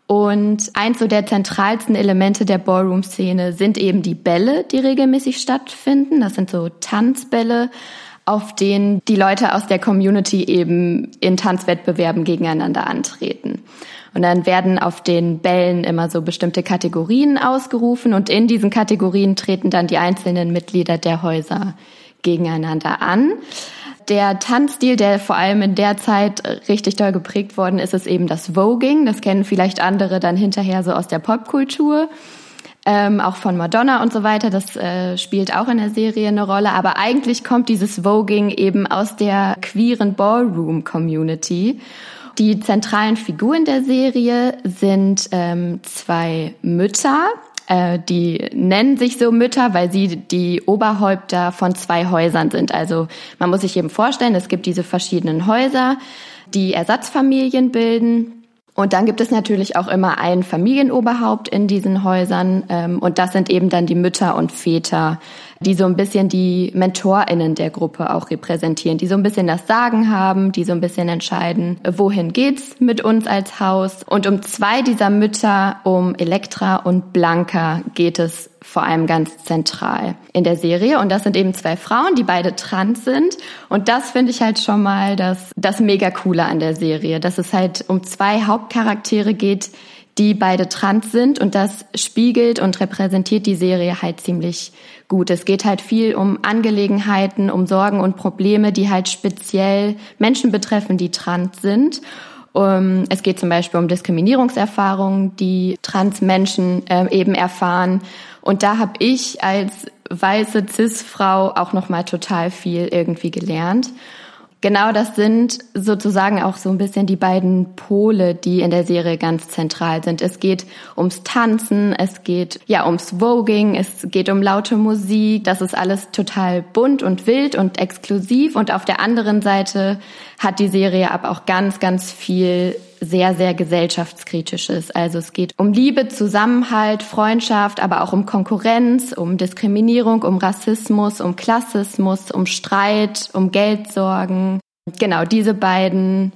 Und eins so der zentralsten Elemente der Ballroom-Szene sind eben die Bälle, die regelmäßig stattfinden. Das sind so Tanzbälle, auf denen die Leute aus der Community eben in Tanzwettbewerben gegeneinander antreten. Und dann werden auf den Bällen immer so bestimmte Kategorien ausgerufen und in diesen Kategorien treten dann die einzelnen Mitglieder der Häuser gegeneinander an. Der Tanzstil, der vor allem in der Zeit richtig doll geprägt worden ist, ist eben das Voging. Das kennen vielleicht andere dann hinterher so aus der Popkultur. Ähm, auch von Madonna und so weiter. Das äh, spielt auch in der Serie eine Rolle. Aber eigentlich kommt dieses Voging eben aus der queeren Ballroom-Community. Die zentralen Figuren der Serie sind ähm, zwei Mütter, die nennen sich so Mütter, weil sie die Oberhäupter von zwei Häusern sind. Also man muss sich eben vorstellen, es gibt diese verschiedenen Häuser, die Ersatzfamilien bilden. Und dann gibt es natürlich auch immer ein Familienoberhaupt in diesen Häusern. Ähm, und das sind eben dann die Mütter und Väter die so ein bisschen die MentorInnen der Gruppe auch repräsentieren, die so ein bisschen das Sagen haben, die so ein bisschen entscheiden, wohin geht's mit uns als Haus. Und um zwei dieser Mütter, um Elektra und Blanca, geht es vor allem ganz zentral in der Serie. Und das sind eben zwei Frauen, die beide trans sind. Und das finde ich halt schon mal das, das mega coole an der Serie, dass es halt um zwei Hauptcharaktere geht, die beide trans sind und das spiegelt und repräsentiert die Serie halt ziemlich gut. Es geht halt viel um Angelegenheiten, um Sorgen und Probleme, die halt speziell Menschen betreffen, die trans sind. Um, es geht zum Beispiel um Diskriminierungserfahrungen, die Trans-Menschen äh, eben erfahren. Und da habe ich als weiße Cis-Frau auch noch mal total viel irgendwie gelernt. Genau das sind sozusagen auch so ein bisschen die beiden Pole, die in der Serie ganz zentral sind. Es geht ums Tanzen, es geht ja ums Voging, es geht um laute Musik. Das ist alles total bunt und wild und exklusiv. Und auf der anderen Seite hat die Serie aber auch ganz, ganz viel sehr, sehr gesellschaftskritisches. Also es geht um Liebe, Zusammenhalt, Freundschaft, aber auch um Konkurrenz, um Diskriminierung, um Rassismus, um Klassismus, um Streit, um Geldsorgen. Genau, diese beiden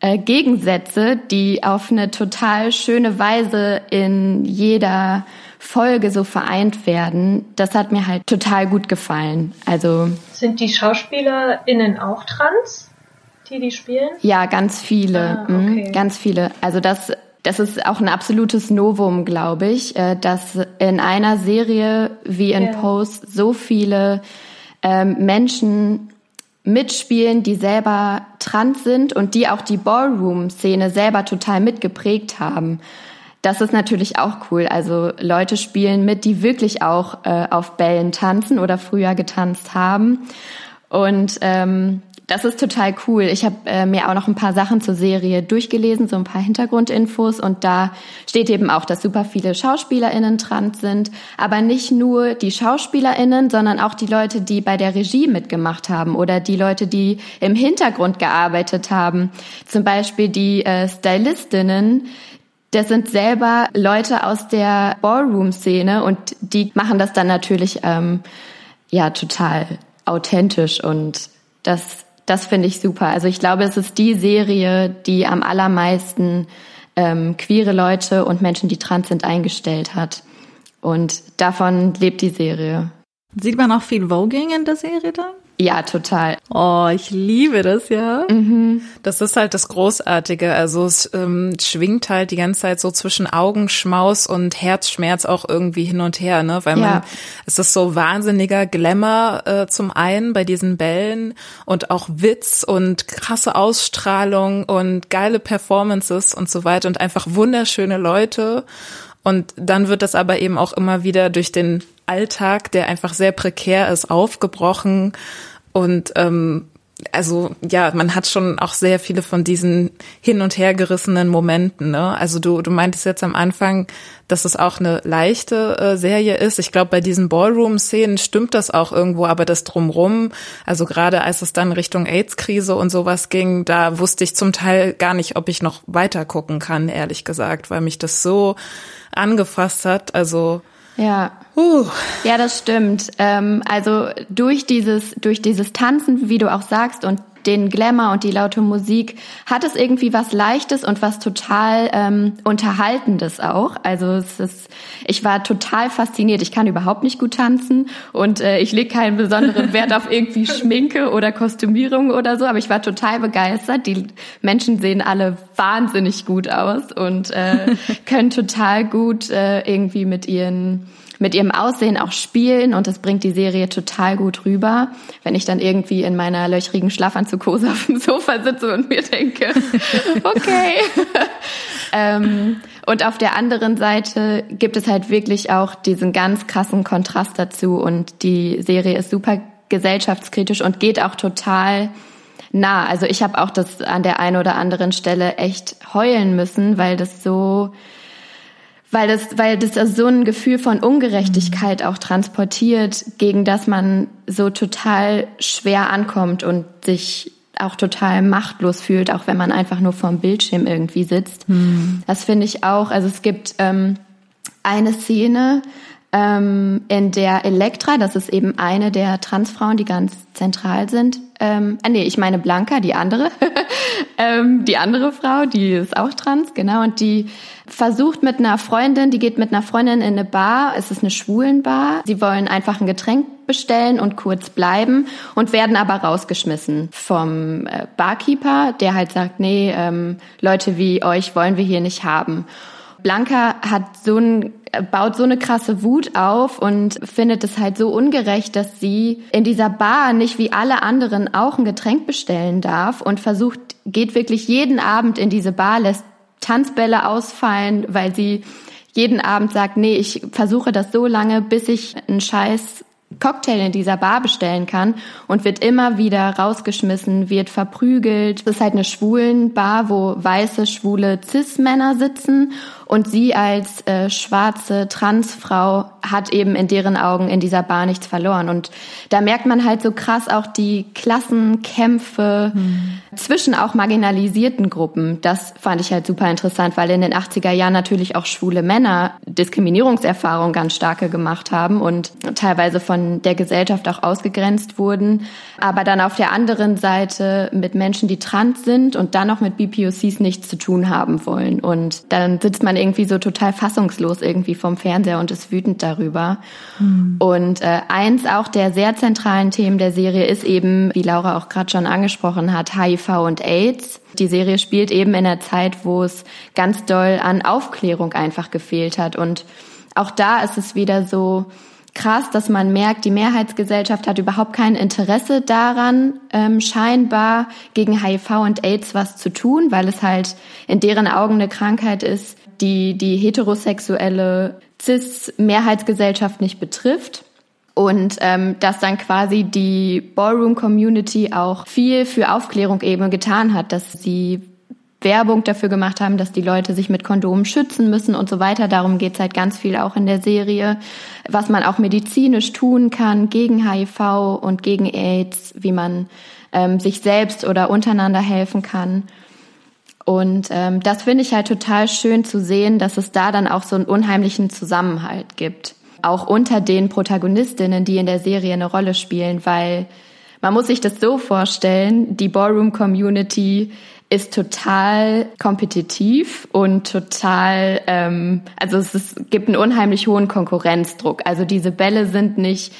äh, Gegensätze, die auf eine total schöne Weise in jeder Folge so vereint werden, das hat mir halt total gut gefallen. Also sind die SchauspielerInnen auch trans? Die die spielen? Ja, ganz viele. Ah, mhm, okay. Ganz viele. Also das, das ist auch ein absolutes Novum, glaube ich, äh, dass in einer Serie wie in yeah. Post so viele ähm, Menschen mitspielen, die selber trans sind und die auch die Ballroom-Szene selber total mitgeprägt haben. Das ist natürlich auch cool. Also Leute spielen mit, die wirklich auch äh, auf Bällen tanzen oder früher getanzt haben. Und ähm, das ist total cool. Ich habe äh, mir auch noch ein paar Sachen zur Serie durchgelesen, so ein paar Hintergrundinfos und da steht eben auch, dass super viele Schauspielerinnen trans sind, aber nicht nur die Schauspielerinnen, sondern auch die Leute, die bei der Regie mitgemacht haben oder die Leute, die im Hintergrund gearbeitet haben. Zum Beispiel die äh, Stylistinnen, das sind selber Leute aus der Ballroom-Szene und die machen das dann natürlich ähm, ja total authentisch und das das finde ich super. Also ich glaube, es ist die Serie, die am allermeisten ähm, queere Leute und Menschen, die trans sind, eingestellt hat. Und davon lebt die Serie. Sieht man auch viel Voging in der Serie dann? Ja, total. Oh, ich liebe das ja. Mhm. Das ist halt das Großartige. Also es ähm, schwingt halt die ganze Zeit so zwischen Augenschmaus und Herzschmerz auch irgendwie hin und her, ne? Weil man, ja. es ist so wahnsinniger Glamour äh, zum einen bei diesen Bällen und auch Witz und krasse Ausstrahlung und geile Performances und so weiter und einfach wunderschöne Leute. Und dann wird das aber eben auch immer wieder durch den Alltag, der einfach sehr prekär ist, aufgebrochen und ähm, also ja, man hat schon auch sehr viele von diesen hin und her gerissenen Momenten. Ne? Also du, du meintest jetzt am Anfang, dass es auch eine leichte äh, Serie ist. Ich glaube, bei diesen Ballroom-Szenen stimmt das auch irgendwo, aber das drumrum, also gerade als es dann Richtung AIDS-Krise und sowas ging, da wusste ich zum Teil gar nicht, ob ich noch weiter gucken kann, ehrlich gesagt, weil mich das so angefasst hat. Also ja. Uh. Ja, das stimmt. Ähm, also durch dieses, durch dieses Tanzen, wie du auch sagst, und den Glamour und die laute Musik hat es irgendwie was Leichtes und was total ähm, Unterhaltendes auch. Also es ist, ich war total fasziniert. Ich kann überhaupt nicht gut tanzen und äh, ich lege keinen besonderen Wert auf irgendwie Schminke oder Kostümierung oder so, aber ich war total begeistert. Die Menschen sehen alle wahnsinnig gut aus und äh, können total gut äh, irgendwie mit ihren mit ihrem Aussehen auch spielen und das bringt die Serie total gut rüber. Wenn ich dann irgendwie in meiner löchrigen Schlafanzugose auf dem Sofa sitze und mir denke, okay. ähm, und auf der anderen Seite gibt es halt wirklich auch diesen ganz krassen Kontrast dazu und die Serie ist super gesellschaftskritisch und geht auch total nah. Also ich habe auch das an der einen oder anderen Stelle echt heulen müssen, weil das so weil das, weil das so ein Gefühl von Ungerechtigkeit auch transportiert, gegen das man so total schwer ankommt und sich auch total machtlos fühlt, auch wenn man einfach nur vorm Bildschirm irgendwie sitzt. Mhm. Das finde ich auch. Also es gibt ähm, eine Szene, ähm, in der Elektra, das ist eben eine der Transfrauen, die ganz zentral sind. Ähm, äh, nee, ich meine Blanca, die andere. ähm, die andere Frau, die ist auch trans, genau. Und die versucht mit einer Freundin, die geht mit einer Freundin in eine Bar, es ist eine Schwulenbar. Sie wollen einfach ein Getränk bestellen und kurz bleiben und werden aber rausgeschmissen vom äh, Barkeeper, der halt sagt, nee, ähm, Leute wie euch wollen wir hier nicht haben. Blanca hat so ein, baut so eine krasse Wut auf und findet es halt so ungerecht, dass sie in dieser Bar nicht wie alle anderen auch ein Getränk bestellen darf und versucht, geht wirklich jeden Abend in diese Bar, lässt Tanzbälle ausfallen, weil sie jeden Abend sagt, nee, ich versuche das so lange, bis ich einen scheiß Cocktail in dieser Bar bestellen kann und wird immer wieder rausgeschmissen, wird verprügelt. Es ist halt eine schwulen Bar, wo weiße, schwule Cis-Männer sitzen und sie als äh, schwarze Transfrau hat eben in deren Augen in dieser Bar nichts verloren. Und da merkt man halt so krass auch die Klassenkämpfe hm. Zwischen auch marginalisierten Gruppen. Das fand ich halt super interessant, weil in den 80er Jahren natürlich auch schwule Männer Diskriminierungserfahrungen ganz starke gemacht haben und teilweise von der Gesellschaft auch ausgegrenzt wurden. Aber dann auf der anderen Seite mit Menschen, die trans sind und dann noch mit BPOCs nichts zu tun haben wollen. Und dann sitzt man irgendwie so total fassungslos irgendwie vom Fernseher und ist wütend darüber. Mhm. Und äh, eins auch der sehr zentralen Themen der Serie ist eben, wie Laura auch gerade schon angesprochen hat, HIV und AIDS. Die Serie spielt eben in einer Zeit, wo es ganz doll an Aufklärung einfach gefehlt hat. Und auch da ist es wieder so, krass, dass man merkt, die Mehrheitsgesellschaft hat überhaupt kein Interesse daran, ähm, scheinbar gegen HIV und AIDS was zu tun, weil es halt in deren Augen eine Krankheit ist, die die heterosexuelle Cis-Mehrheitsgesellschaft nicht betrifft. Und ähm, dass dann quasi die Ballroom-Community auch viel für Aufklärung eben getan hat, dass sie Werbung dafür gemacht haben, dass die Leute sich mit Kondomen schützen müssen und so weiter. Darum geht's halt ganz viel auch in der Serie, was man auch medizinisch tun kann gegen HIV und gegen AIDS, wie man ähm, sich selbst oder untereinander helfen kann. Und ähm, das finde ich halt total schön zu sehen, dass es da dann auch so einen unheimlichen Zusammenhalt gibt. Auch unter den Protagonistinnen, die in der Serie eine Rolle spielen, weil man muss sich das so vorstellen, die Ballroom-Community ist total kompetitiv und total, ähm, also es ist, gibt einen unheimlich hohen Konkurrenzdruck. Also diese Bälle sind nicht,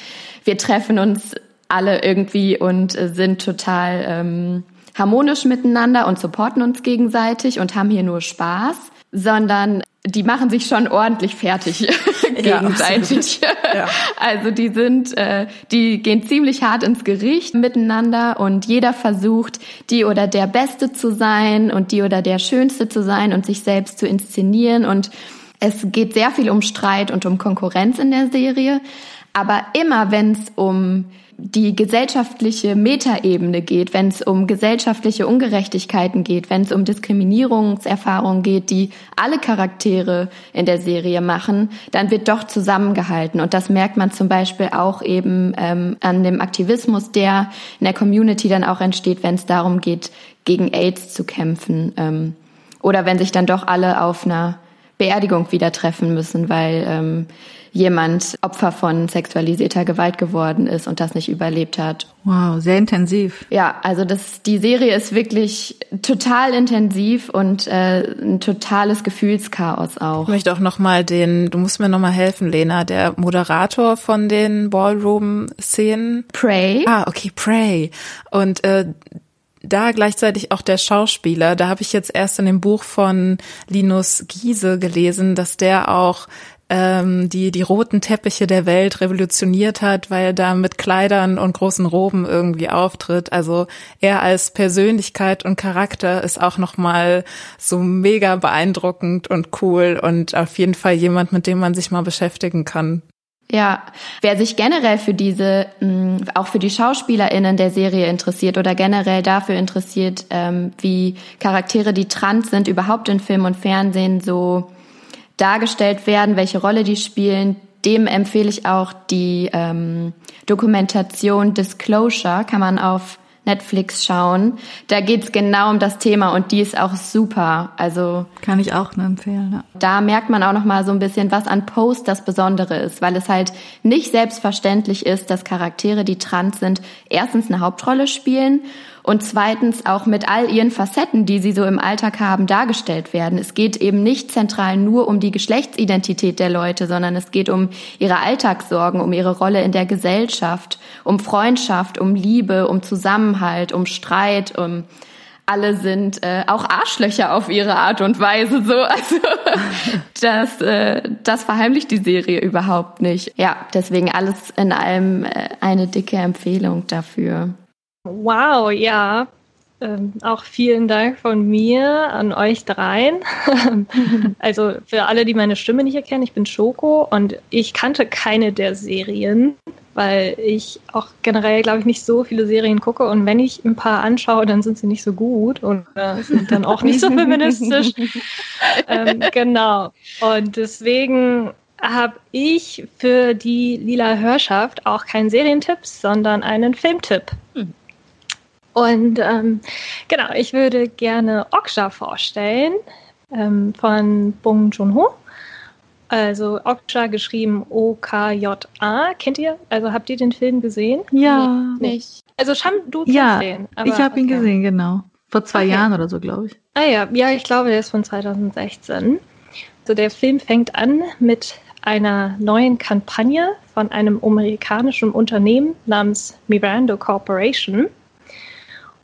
wir treffen uns alle irgendwie und sind total ähm, harmonisch miteinander und supporten uns gegenseitig und haben hier nur Spaß, sondern die machen sich schon ordentlich fertig gegenseitig. Ja, Also die sind, äh, die gehen ziemlich hart ins Gericht miteinander und jeder versucht, die oder der Beste zu sein und die oder der Schönste zu sein und sich selbst zu inszenieren und es geht sehr viel um Streit und um Konkurrenz in der Serie. Aber immer wenn es um die gesellschaftliche Metaebene geht, wenn es um gesellschaftliche Ungerechtigkeiten geht, wenn es um Diskriminierungserfahrungen geht, die alle Charaktere in der Serie machen, dann wird doch zusammengehalten. Und das merkt man zum Beispiel auch eben ähm, an dem Aktivismus, der in der Community dann auch entsteht, wenn es darum geht, gegen AIDS zu kämpfen. Ähm, oder wenn sich dann doch alle auf einer Beerdigung wieder treffen müssen, weil ähm, jemand Opfer von sexualisierter Gewalt geworden ist und das nicht überlebt hat. Wow, sehr intensiv. Ja, also das, die Serie ist wirklich total intensiv und äh, ein totales Gefühlschaos auch. Ich möchte auch nochmal den, du musst mir nochmal helfen, Lena, der Moderator von den Ballroom-Szenen. Pray. Ah, okay, Pray. Und äh, da gleichzeitig auch der Schauspieler. Da habe ich jetzt erst in dem Buch von Linus Giese gelesen, dass der auch ähm, die die roten Teppiche der Welt revolutioniert hat, weil er da mit Kleidern und großen Roben irgendwie auftritt. Also er als Persönlichkeit und Charakter ist auch noch mal so mega beeindruckend und cool und auf jeden Fall jemand, mit dem man sich mal beschäftigen kann. Ja, wer sich generell für diese, mm, auch für die SchauspielerInnen der Serie interessiert oder generell dafür interessiert, ähm, wie Charaktere, die trans sind, überhaupt in Film und Fernsehen so dargestellt werden, welche Rolle die spielen, dem empfehle ich auch die ähm, Dokumentation Disclosure, kann man auf Netflix schauen. Da geht's genau um das Thema und die ist auch super. Also kann ich auch nur empfehlen. Ja. Da merkt man auch noch mal so ein bisschen, was an Post das Besondere ist, weil es halt nicht selbstverständlich ist, dass Charaktere, die trans sind, erstens eine Hauptrolle spielen und zweitens auch mit all ihren Facetten, die sie so im Alltag haben, dargestellt werden. Es geht eben nicht zentral nur um die Geschlechtsidentität der Leute, sondern es geht um ihre Alltagssorgen, um ihre Rolle in der Gesellschaft, um Freundschaft, um Liebe, um Zusammenhalt, um Streit, um alle sind äh, auch Arschlöcher auf ihre Art und Weise so. Also das, äh, das verheimlicht die Serie überhaupt nicht. Ja, deswegen alles in allem äh, eine dicke Empfehlung dafür. Wow, ja. Ähm, auch vielen Dank von mir an euch dreien. also für alle, die meine Stimme nicht erkennen, ich bin Schoko und ich kannte keine der Serien. weil ich auch generell, glaube ich, nicht so viele Serien gucke und wenn ich ein paar anschaue, dann sind sie nicht so gut und äh, sind dann auch nicht so feministisch. ähm, genau. Und deswegen habe ich für die Lila Hörschaft auch keinen Serientipp, sondern einen Filmtipp. Hm. Und ähm, genau, ich würde gerne Oksha vorstellen ähm, von Bong Joon-ho. Also Oksha geschrieben O-K-J-A. Kennt ihr? Also habt ihr den Film gesehen? Ja. Nee, nicht. Also Sham, du ja, kennst den. Aber, ich habe ihn okay. gesehen, genau. Vor zwei okay. Jahren oder so, glaube ich. Ah ja, ja, ich glaube, der ist von 2016. Also der Film fängt an mit einer neuen Kampagne von einem amerikanischen Unternehmen namens Miranda Corporation.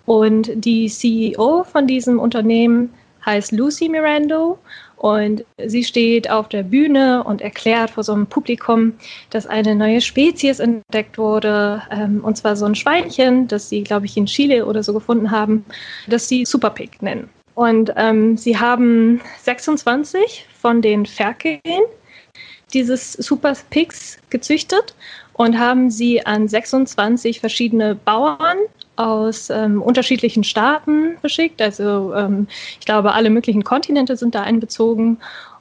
Und die CEO von diesem Unternehmen heißt Lucy Mirando und sie steht auf der Bühne und erklärt vor so einem Publikum, dass eine neue Spezies entdeckt wurde, ähm, und zwar so ein Schweinchen, das sie, glaube ich, in Chile oder so gefunden haben, das sie Superpig nennen. Und ähm, sie haben 26 von den Ferkeln dieses Superpigs gezüchtet und haben sie an 26 verschiedene Bauern aus ähm, unterschiedlichen Staaten beschickt. Also ähm, ich glaube, alle möglichen Kontinente sind da einbezogen.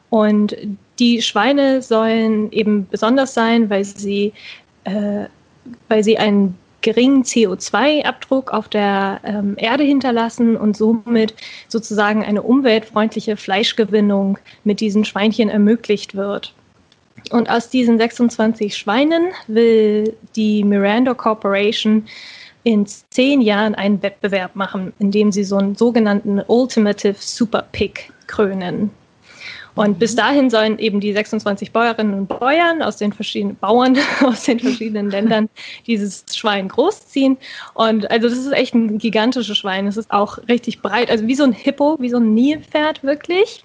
Und die Schweine sollen eben besonders sein, weil sie, äh, weil sie einen geringen CO2-Abdruck auf der ähm, Erde hinterlassen und somit sozusagen eine umweltfreundliche Fleischgewinnung mit diesen Schweinchen ermöglicht wird. Und aus diesen 26 Schweinen will die Miranda Corporation in zehn Jahren einen Wettbewerb machen, in dem sie so einen sogenannten Ultimative Super Pick krönen. Und bis dahin sollen eben die 26 Bäuerinnen und Bäuern aus den verschiedenen Bauern aus den verschiedenen Ländern dieses Schwein großziehen. Und also das ist echt ein gigantisches Schwein. Es ist auch richtig breit, also wie so ein Hippo, wie so ein Nilpferd wirklich.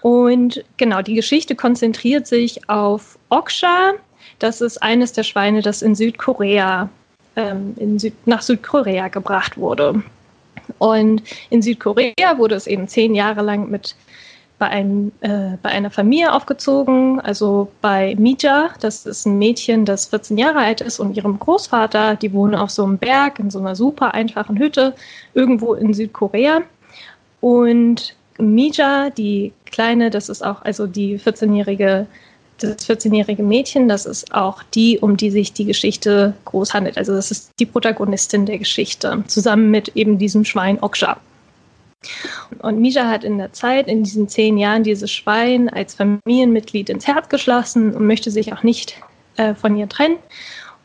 Und genau, die Geschichte konzentriert sich auf Oksha. Das ist eines der Schweine, das in Südkorea ähm, in Süd nach Südkorea gebracht wurde. Und in Südkorea wurde es eben zehn Jahre lang mit bei, einem, äh, bei einer Familie aufgezogen, also bei Mija, das ist ein Mädchen, das 14 Jahre alt ist, und ihrem Großvater, die wohnen auf so einem Berg in so einer super einfachen Hütte irgendwo in Südkorea. Und Mija, die Kleine, das ist auch also die 14-jährige das 14-jährige Mädchen, das ist auch die, um die sich die Geschichte groß handelt. Also das ist die Protagonistin der Geschichte, zusammen mit eben diesem Schwein Oksha. Und Misha hat in der Zeit, in diesen zehn Jahren, dieses Schwein als Familienmitglied ins Herz geschlossen und möchte sich auch nicht äh, von ihr trennen.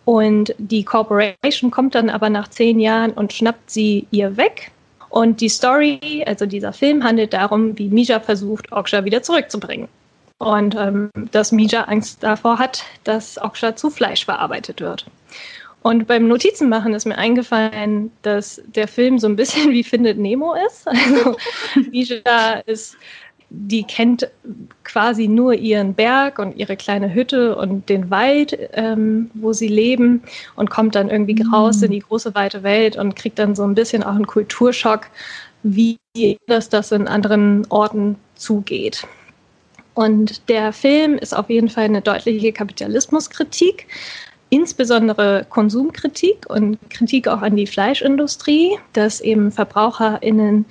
Und die Corporation kommt dann aber nach zehn Jahren und schnappt sie ihr weg. Und die Story, also dieser Film, handelt darum, wie Misha versucht, Oksha wieder zurückzubringen. Und ähm, dass Mija Angst davor hat, dass Oksha zu Fleisch verarbeitet wird. Und beim Notizenmachen ist mir eingefallen, dass der Film so ein bisschen wie Findet Nemo ist. Also Mija ist, die kennt quasi nur ihren Berg und ihre kleine Hütte und den Wald, ähm, wo sie leben und kommt dann irgendwie mhm. raus in die große weite Welt und kriegt dann so ein bisschen auch einen Kulturschock, wie das das in anderen Orten zugeht. Und der Film ist auf jeden Fall eine deutliche Kapitalismuskritik, insbesondere Konsumkritik und Kritik auch an die Fleischindustrie, dass eben VerbraucherInnen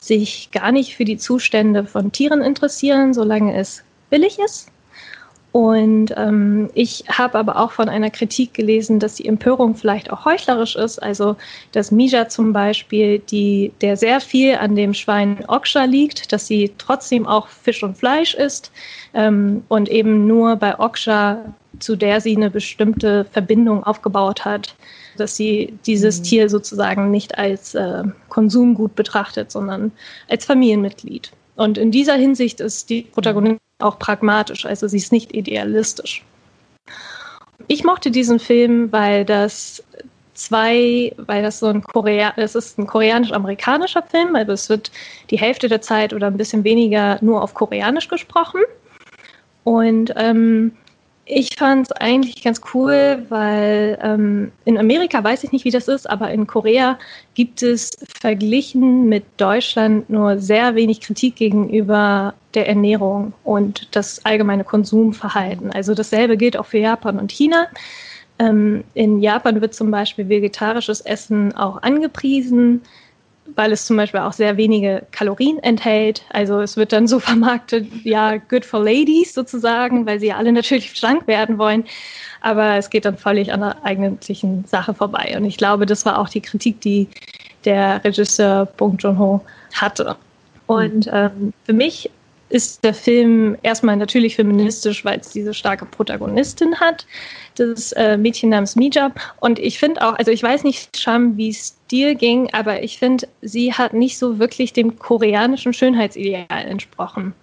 sich gar nicht für die Zustände von Tieren interessieren, solange es billig ist und ähm, ich habe aber auch von einer Kritik gelesen, dass die Empörung vielleicht auch heuchlerisch ist. Also dass Mija zum Beispiel, die, der sehr viel an dem Schwein Oksha liegt, dass sie trotzdem auch Fisch und Fleisch isst ähm, und eben nur bei Oksha, zu der sie eine bestimmte Verbindung aufgebaut hat, dass sie dieses mhm. Tier sozusagen nicht als äh, Konsumgut betrachtet, sondern als Familienmitglied. Und in dieser Hinsicht ist die Protagonistin auch pragmatisch, also sie ist nicht idealistisch. Ich mochte diesen Film, weil das zwei, weil das so ein Korea, es ist ein koreanisch-amerikanischer Film, also es wird die Hälfte der Zeit oder ein bisschen weniger nur auf Koreanisch gesprochen. Und ähm, ich fand es eigentlich ganz cool, weil ähm, in Amerika weiß ich nicht, wie das ist, aber in Korea gibt es verglichen mit Deutschland nur sehr wenig Kritik gegenüber der Ernährung und das allgemeine Konsumverhalten. Also dasselbe gilt auch für Japan und China. Ähm, in Japan wird zum Beispiel vegetarisches Essen auch angepriesen, weil es zum Beispiel auch sehr wenige Kalorien enthält. Also es wird dann so vermarktet, ja, good for ladies sozusagen, weil sie ja alle natürlich schlank werden wollen. Aber es geht dann völlig an der eigentlichen Sache vorbei. Und ich glaube, das war auch die Kritik, die der Regisseur Bong Joon-ho hatte. Und ähm, für mich ist der Film erstmal natürlich feministisch, weil es diese starke Protagonistin hat, das äh, Mädchen namens Mijab. Und ich finde auch, also ich weiß nicht, Sham, wie es dir ging, aber ich finde, sie hat nicht so wirklich dem koreanischen Schönheitsideal entsprochen.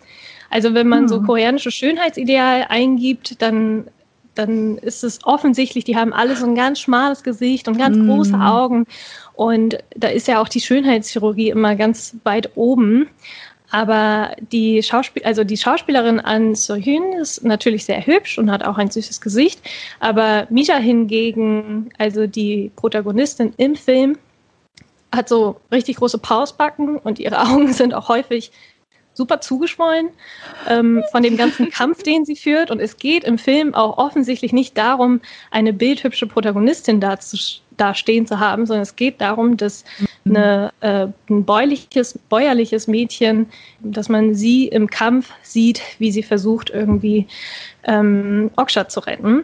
Also wenn man hm. so koreanische Schönheitsideal eingibt, dann dann ist es offensichtlich, die haben alle so ein ganz schmales Gesicht und ganz mm. große Augen. Und da ist ja auch die Schönheitschirurgie immer ganz weit oben. Aber die, Schauspiel also die Schauspielerin An So-hyun ist natürlich sehr hübsch und hat auch ein süßes Gesicht. Aber Misha hingegen, also die Protagonistin im Film, hat so richtig große Pausbacken und ihre Augen sind auch häufig super zugeschwollen ähm, von dem ganzen Kampf, den sie führt. Und es geht im Film auch offensichtlich nicht darum, eine bildhübsche Protagonistin da, zu, da stehen zu haben, sondern es geht darum, dass eine, äh, ein bäuerliches, bäuerliches Mädchen, dass man sie im Kampf sieht, wie sie versucht, irgendwie ähm, Oksha zu retten.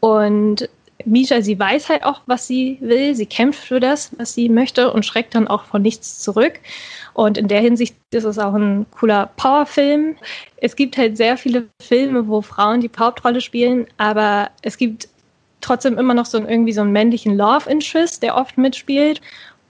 Und Misha, sie weiß halt auch, was sie will. Sie kämpft für das, was sie möchte und schreckt dann auch von nichts zurück. Und in der Hinsicht ist es auch ein cooler Powerfilm. Es gibt halt sehr viele Filme, wo Frauen die Hauptrolle spielen, aber es gibt trotzdem immer noch so einen, irgendwie so einen männlichen Love Interest, der oft mitspielt.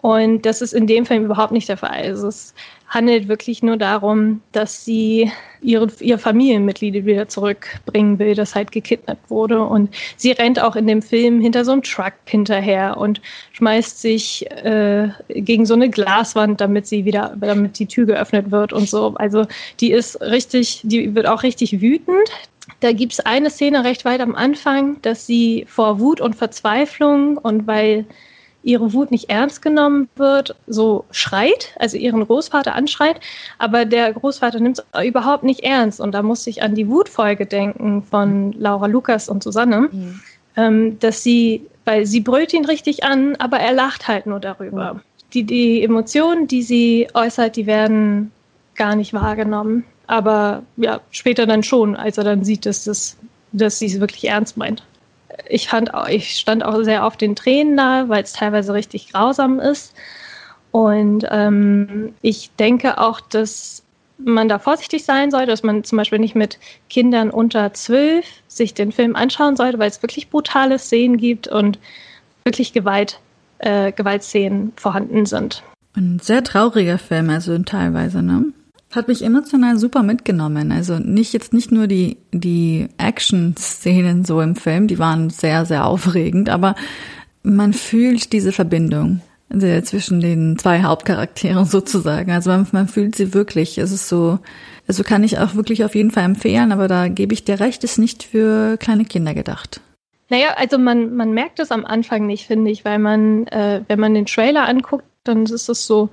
Und das ist in dem Film überhaupt nicht der Fall. Also es handelt wirklich nur darum, dass sie ihre, ihr Familienmitglied wieder zurückbringen will, das halt gekidnappt wurde. Und sie rennt auch in dem Film hinter so einem Truck hinterher und schmeißt sich äh, gegen so eine Glaswand, damit sie wieder, damit die Tür geöffnet wird und so. Also die ist richtig, die wird auch richtig wütend. Da gibt es eine Szene recht weit am Anfang, dass sie vor Wut und Verzweiflung und weil ihre Wut nicht ernst genommen wird, so schreit, also ihren Großvater anschreit, aber der Großvater nimmt es überhaupt nicht ernst. Und da muss ich an die Wutfolge denken von Laura Lukas und Susanne, mhm. ähm, dass sie, weil sie brüllt ihn richtig an, aber er lacht halt nur darüber. Mhm. Die, die Emotionen, die sie äußert, die werden gar nicht wahrgenommen. Aber ja, später dann schon, als er dann sieht, dass, das, dass sie es wirklich ernst meint ich fand ich stand auch sehr auf den Tränen nahe, weil es teilweise richtig grausam ist. Und ähm, ich denke auch, dass man da vorsichtig sein sollte, dass man zum Beispiel nicht mit Kindern unter zwölf sich den Film anschauen sollte, weil es wirklich brutale Szenen gibt und wirklich Gewalt, äh, Gewaltszenen vorhanden sind. Ein sehr trauriger Film, also teilweise, ne? Hat mich emotional super mitgenommen. Also nicht jetzt nicht nur die, die Action-Szenen so im Film, die waren sehr, sehr aufregend, aber man fühlt diese Verbindung zwischen den zwei Hauptcharakteren sozusagen. Also man, man fühlt sie wirklich. Es ist so, also kann ich auch wirklich auf jeden Fall empfehlen, aber da gebe ich dir recht, ist nicht für kleine Kinder gedacht. Naja, also man, man merkt es am Anfang nicht, finde ich, weil man, äh, wenn man den Trailer anguckt, dann ist es so,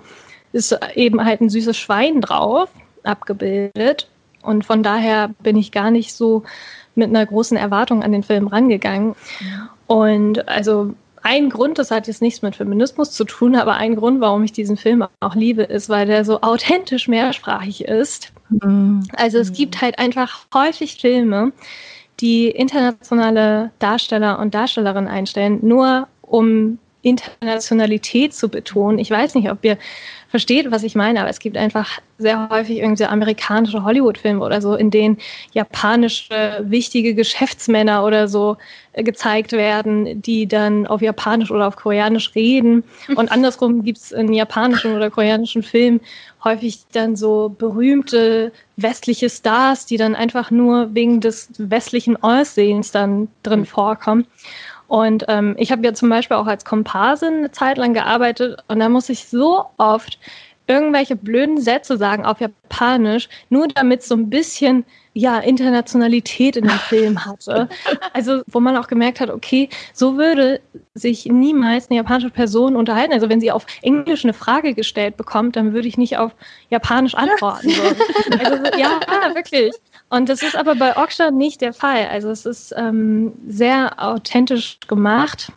ist eben halt ein süßes Schwein drauf abgebildet. Und von daher bin ich gar nicht so mit einer großen Erwartung an den Film rangegangen. Und also ein Grund, das hat jetzt nichts mit Feminismus zu tun, aber ein Grund, warum ich diesen Film auch liebe, ist, weil der so authentisch mehrsprachig ist. Mhm. Also es gibt halt einfach häufig Filme, die internationale Darsteller und Darstellerinnen einstellen, nur um Internationalität zu betonen. Ich weiß nicht, ob ihr versteht, was ich meine, aber es gibt einfach sehr häufig irgendwie amerikanische Hollywood-Filme oder so, in denen japanische wichtige Geschäftsmänner oder so äh, gezeigt werden, die dann auf Japanisch oder auf Koreanisch reden. Und andersrum gibt es in japanischen oder koreanischen Filmen häufig dann so berühmte westliche Stars, die dann einfach nur wegen des westlichen Aussehens dann drin vorkommen. Und ähm, ich habe ja zum Beispiel auch als Komparsin eine Zeit lang gearbeitet und da muss ich so oft irgendwelche blöden Sätze sagen auf Japanisch, nur damit so ein bisschen ja Internationalität in dem Film hatte. Also wo man auch gemerkt hat, okay, so würde sich niemals eine japanische Person unterhalten. Also wenn sie auf Englisch eine Frage gestellt bekommt, dann würde ich nicht auf Japanisch antworten. So. Also ja, wirklich. Und das ist aber bei Oksha nicht der Fall. Also es ist ähm, sehr authentisch gemacht.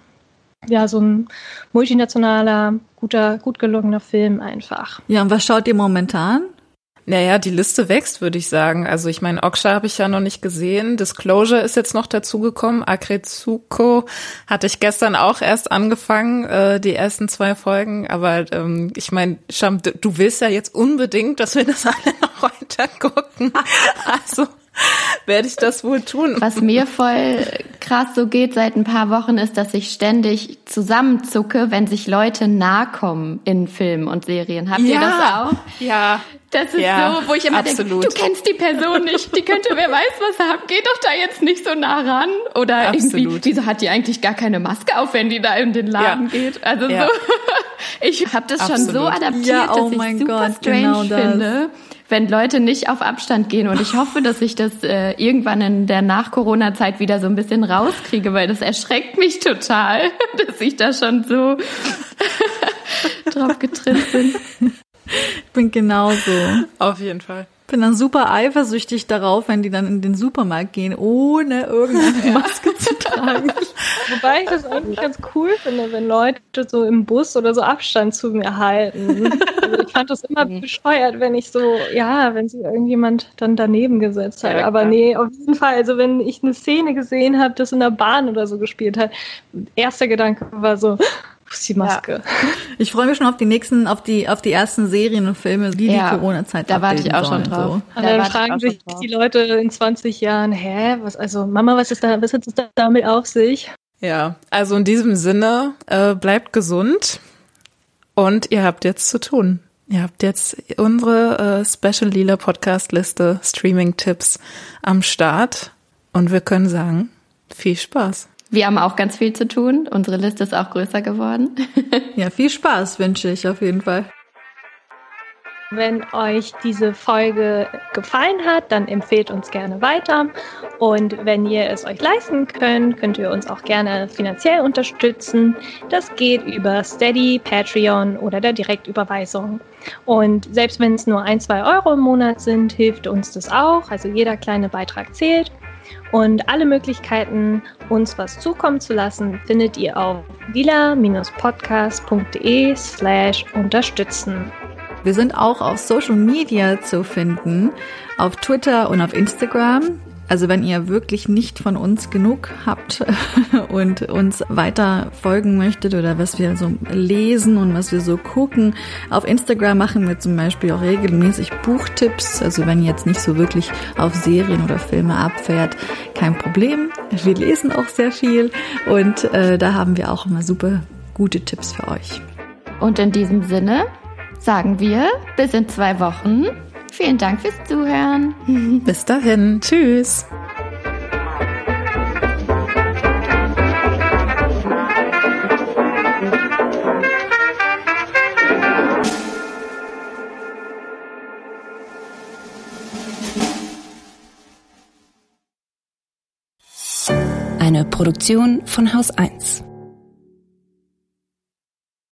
Ja, so ein multinationaler, guter, gut gelungener Film einfach. Ja, und was schaut ihr momentan? Naja, die Liste wächst, würde ich sagen. Also ich meine, Oksha habe ich ja noch nicht gesehen. Disclosure ist jetzt noch dazugekommen. Akretsuko hatte ich gestern auch erst angefangen, äh, die ersten zwei Folgen. Aber ähm, ich meine, Sham, du willst ja jetzt unbedingt, dass wir das alle noch weiter gucken. Also werde ich das wohl tun. Was mir voll krass so geht seit ein paar Wochen ist, dass ich ständig zusammenzucke, wenn sich Leute nahe kommen in Filmen und Serien. Habt ja, ihr das auch? Ja. Das ist ja, so, wo ich immer absolut. denke, du kennst die Person nicht, die könnte wer weiß was haben, geh doch da jetzt nicht so nah ran. Oder Absolut. irgendwie, wieso hat die eigentlich gar keine Maske auf, wenn die da in den Laden Ja. geht? Also Ja. so, ich habe das schon so Absolut. adaptiert, oh dass ich super Gott, strange genau finde, wenn Leute nicht auf Abstand gehen. Und ich hoffe, dass ich das äh, irgendwann in der Nach-Corona-Zeit wieder so ein bisschen rauskriege, weil das erschreckt mich total, dass ich da schon so drauf getrimmt bin. Ich bin genauso. Auf jeden Fall. Bin dann super eifersüchtig darauf, wenn die dann in den Supermarkt gehen, ohne irgendeine Maske zu tragen. Wobei ich das eigentlich ganz cool finde, wenn Leute so im Bus oder so Abstand zu mir halten. Also ich fand das immer bescheuert, wenn ich so, ja, wenn sich irgendjemand dann daneben gesetzt hat. Ja, Aber nee, auf jeden Fall. Also wenn ich eine Szene gesehen habe, das in der Bahn oder so gespielt hat, erster Gedanke war so, die Maske? Ich freue mich schon auf die nächsten, auf die, auf die ersten Serien und Filme, die Ja, die Corona-Zeit da warte ich auch schon drauf. So. Und Da dann ich fragen sich drauf. die Leute in 20 Jahren, hä, was, also Mama, was ist da, was hat es da damit auf sich? Ja, also in diesem Sinne, äh, bleibt gesund und ihr habt jetzt zu tun. Ihr habt jetzt unsere äh, Special Lila Podcast Liste Streaming-Tipps am Start und wir können sagen, viel Spaß. Wir haben auch ganz viel zu tun. Unsere Liste ist auch größer geworden. Ja, viel Spaß wünsche ich auf jeden Fall. Wenn euch diese Folge gefallen hat, dann empfehlt uns gerne weiter. Und wenn ihr es euch leisten könnt, könnt ihr uns auch gerne finanziell unterstützen. Das geht über Steady, Patreon oder der Direktüberweisung. Und selbst wenn es nur ein, zwei Euro im Monat sind, hilft uns das auch. Also jeder kleine Beitrag zählt. Und alle Möglichkeiten, uns was zukommen zu lassen, findet ihr auf vila-podcast.de slash unterstützen. Wir sind auch auf Social Media zu finden, auf Twitter und auf Instagram. Also wenn ihr wirklich nicht von uns genug habt und uns weiter folgen möchtet oder was wir so lesen und was wir so gucken, auf Instagram machen wir zum Beispiel auch regelmäßig Buchtipps. Also wenn ihr jetzt nicht so wirklich auf Serien oder Filme abfährt, kein Problem. Wir lesen auch sehr viel und äh, da haben wir auch immer super gute Tipps für euch. Und in diesem Sinne sagen wir bis in zwei Wochen. Vielen Dank fürs Zuhören. Bis dahin, tschüss. Eine Produktion von Haus 1.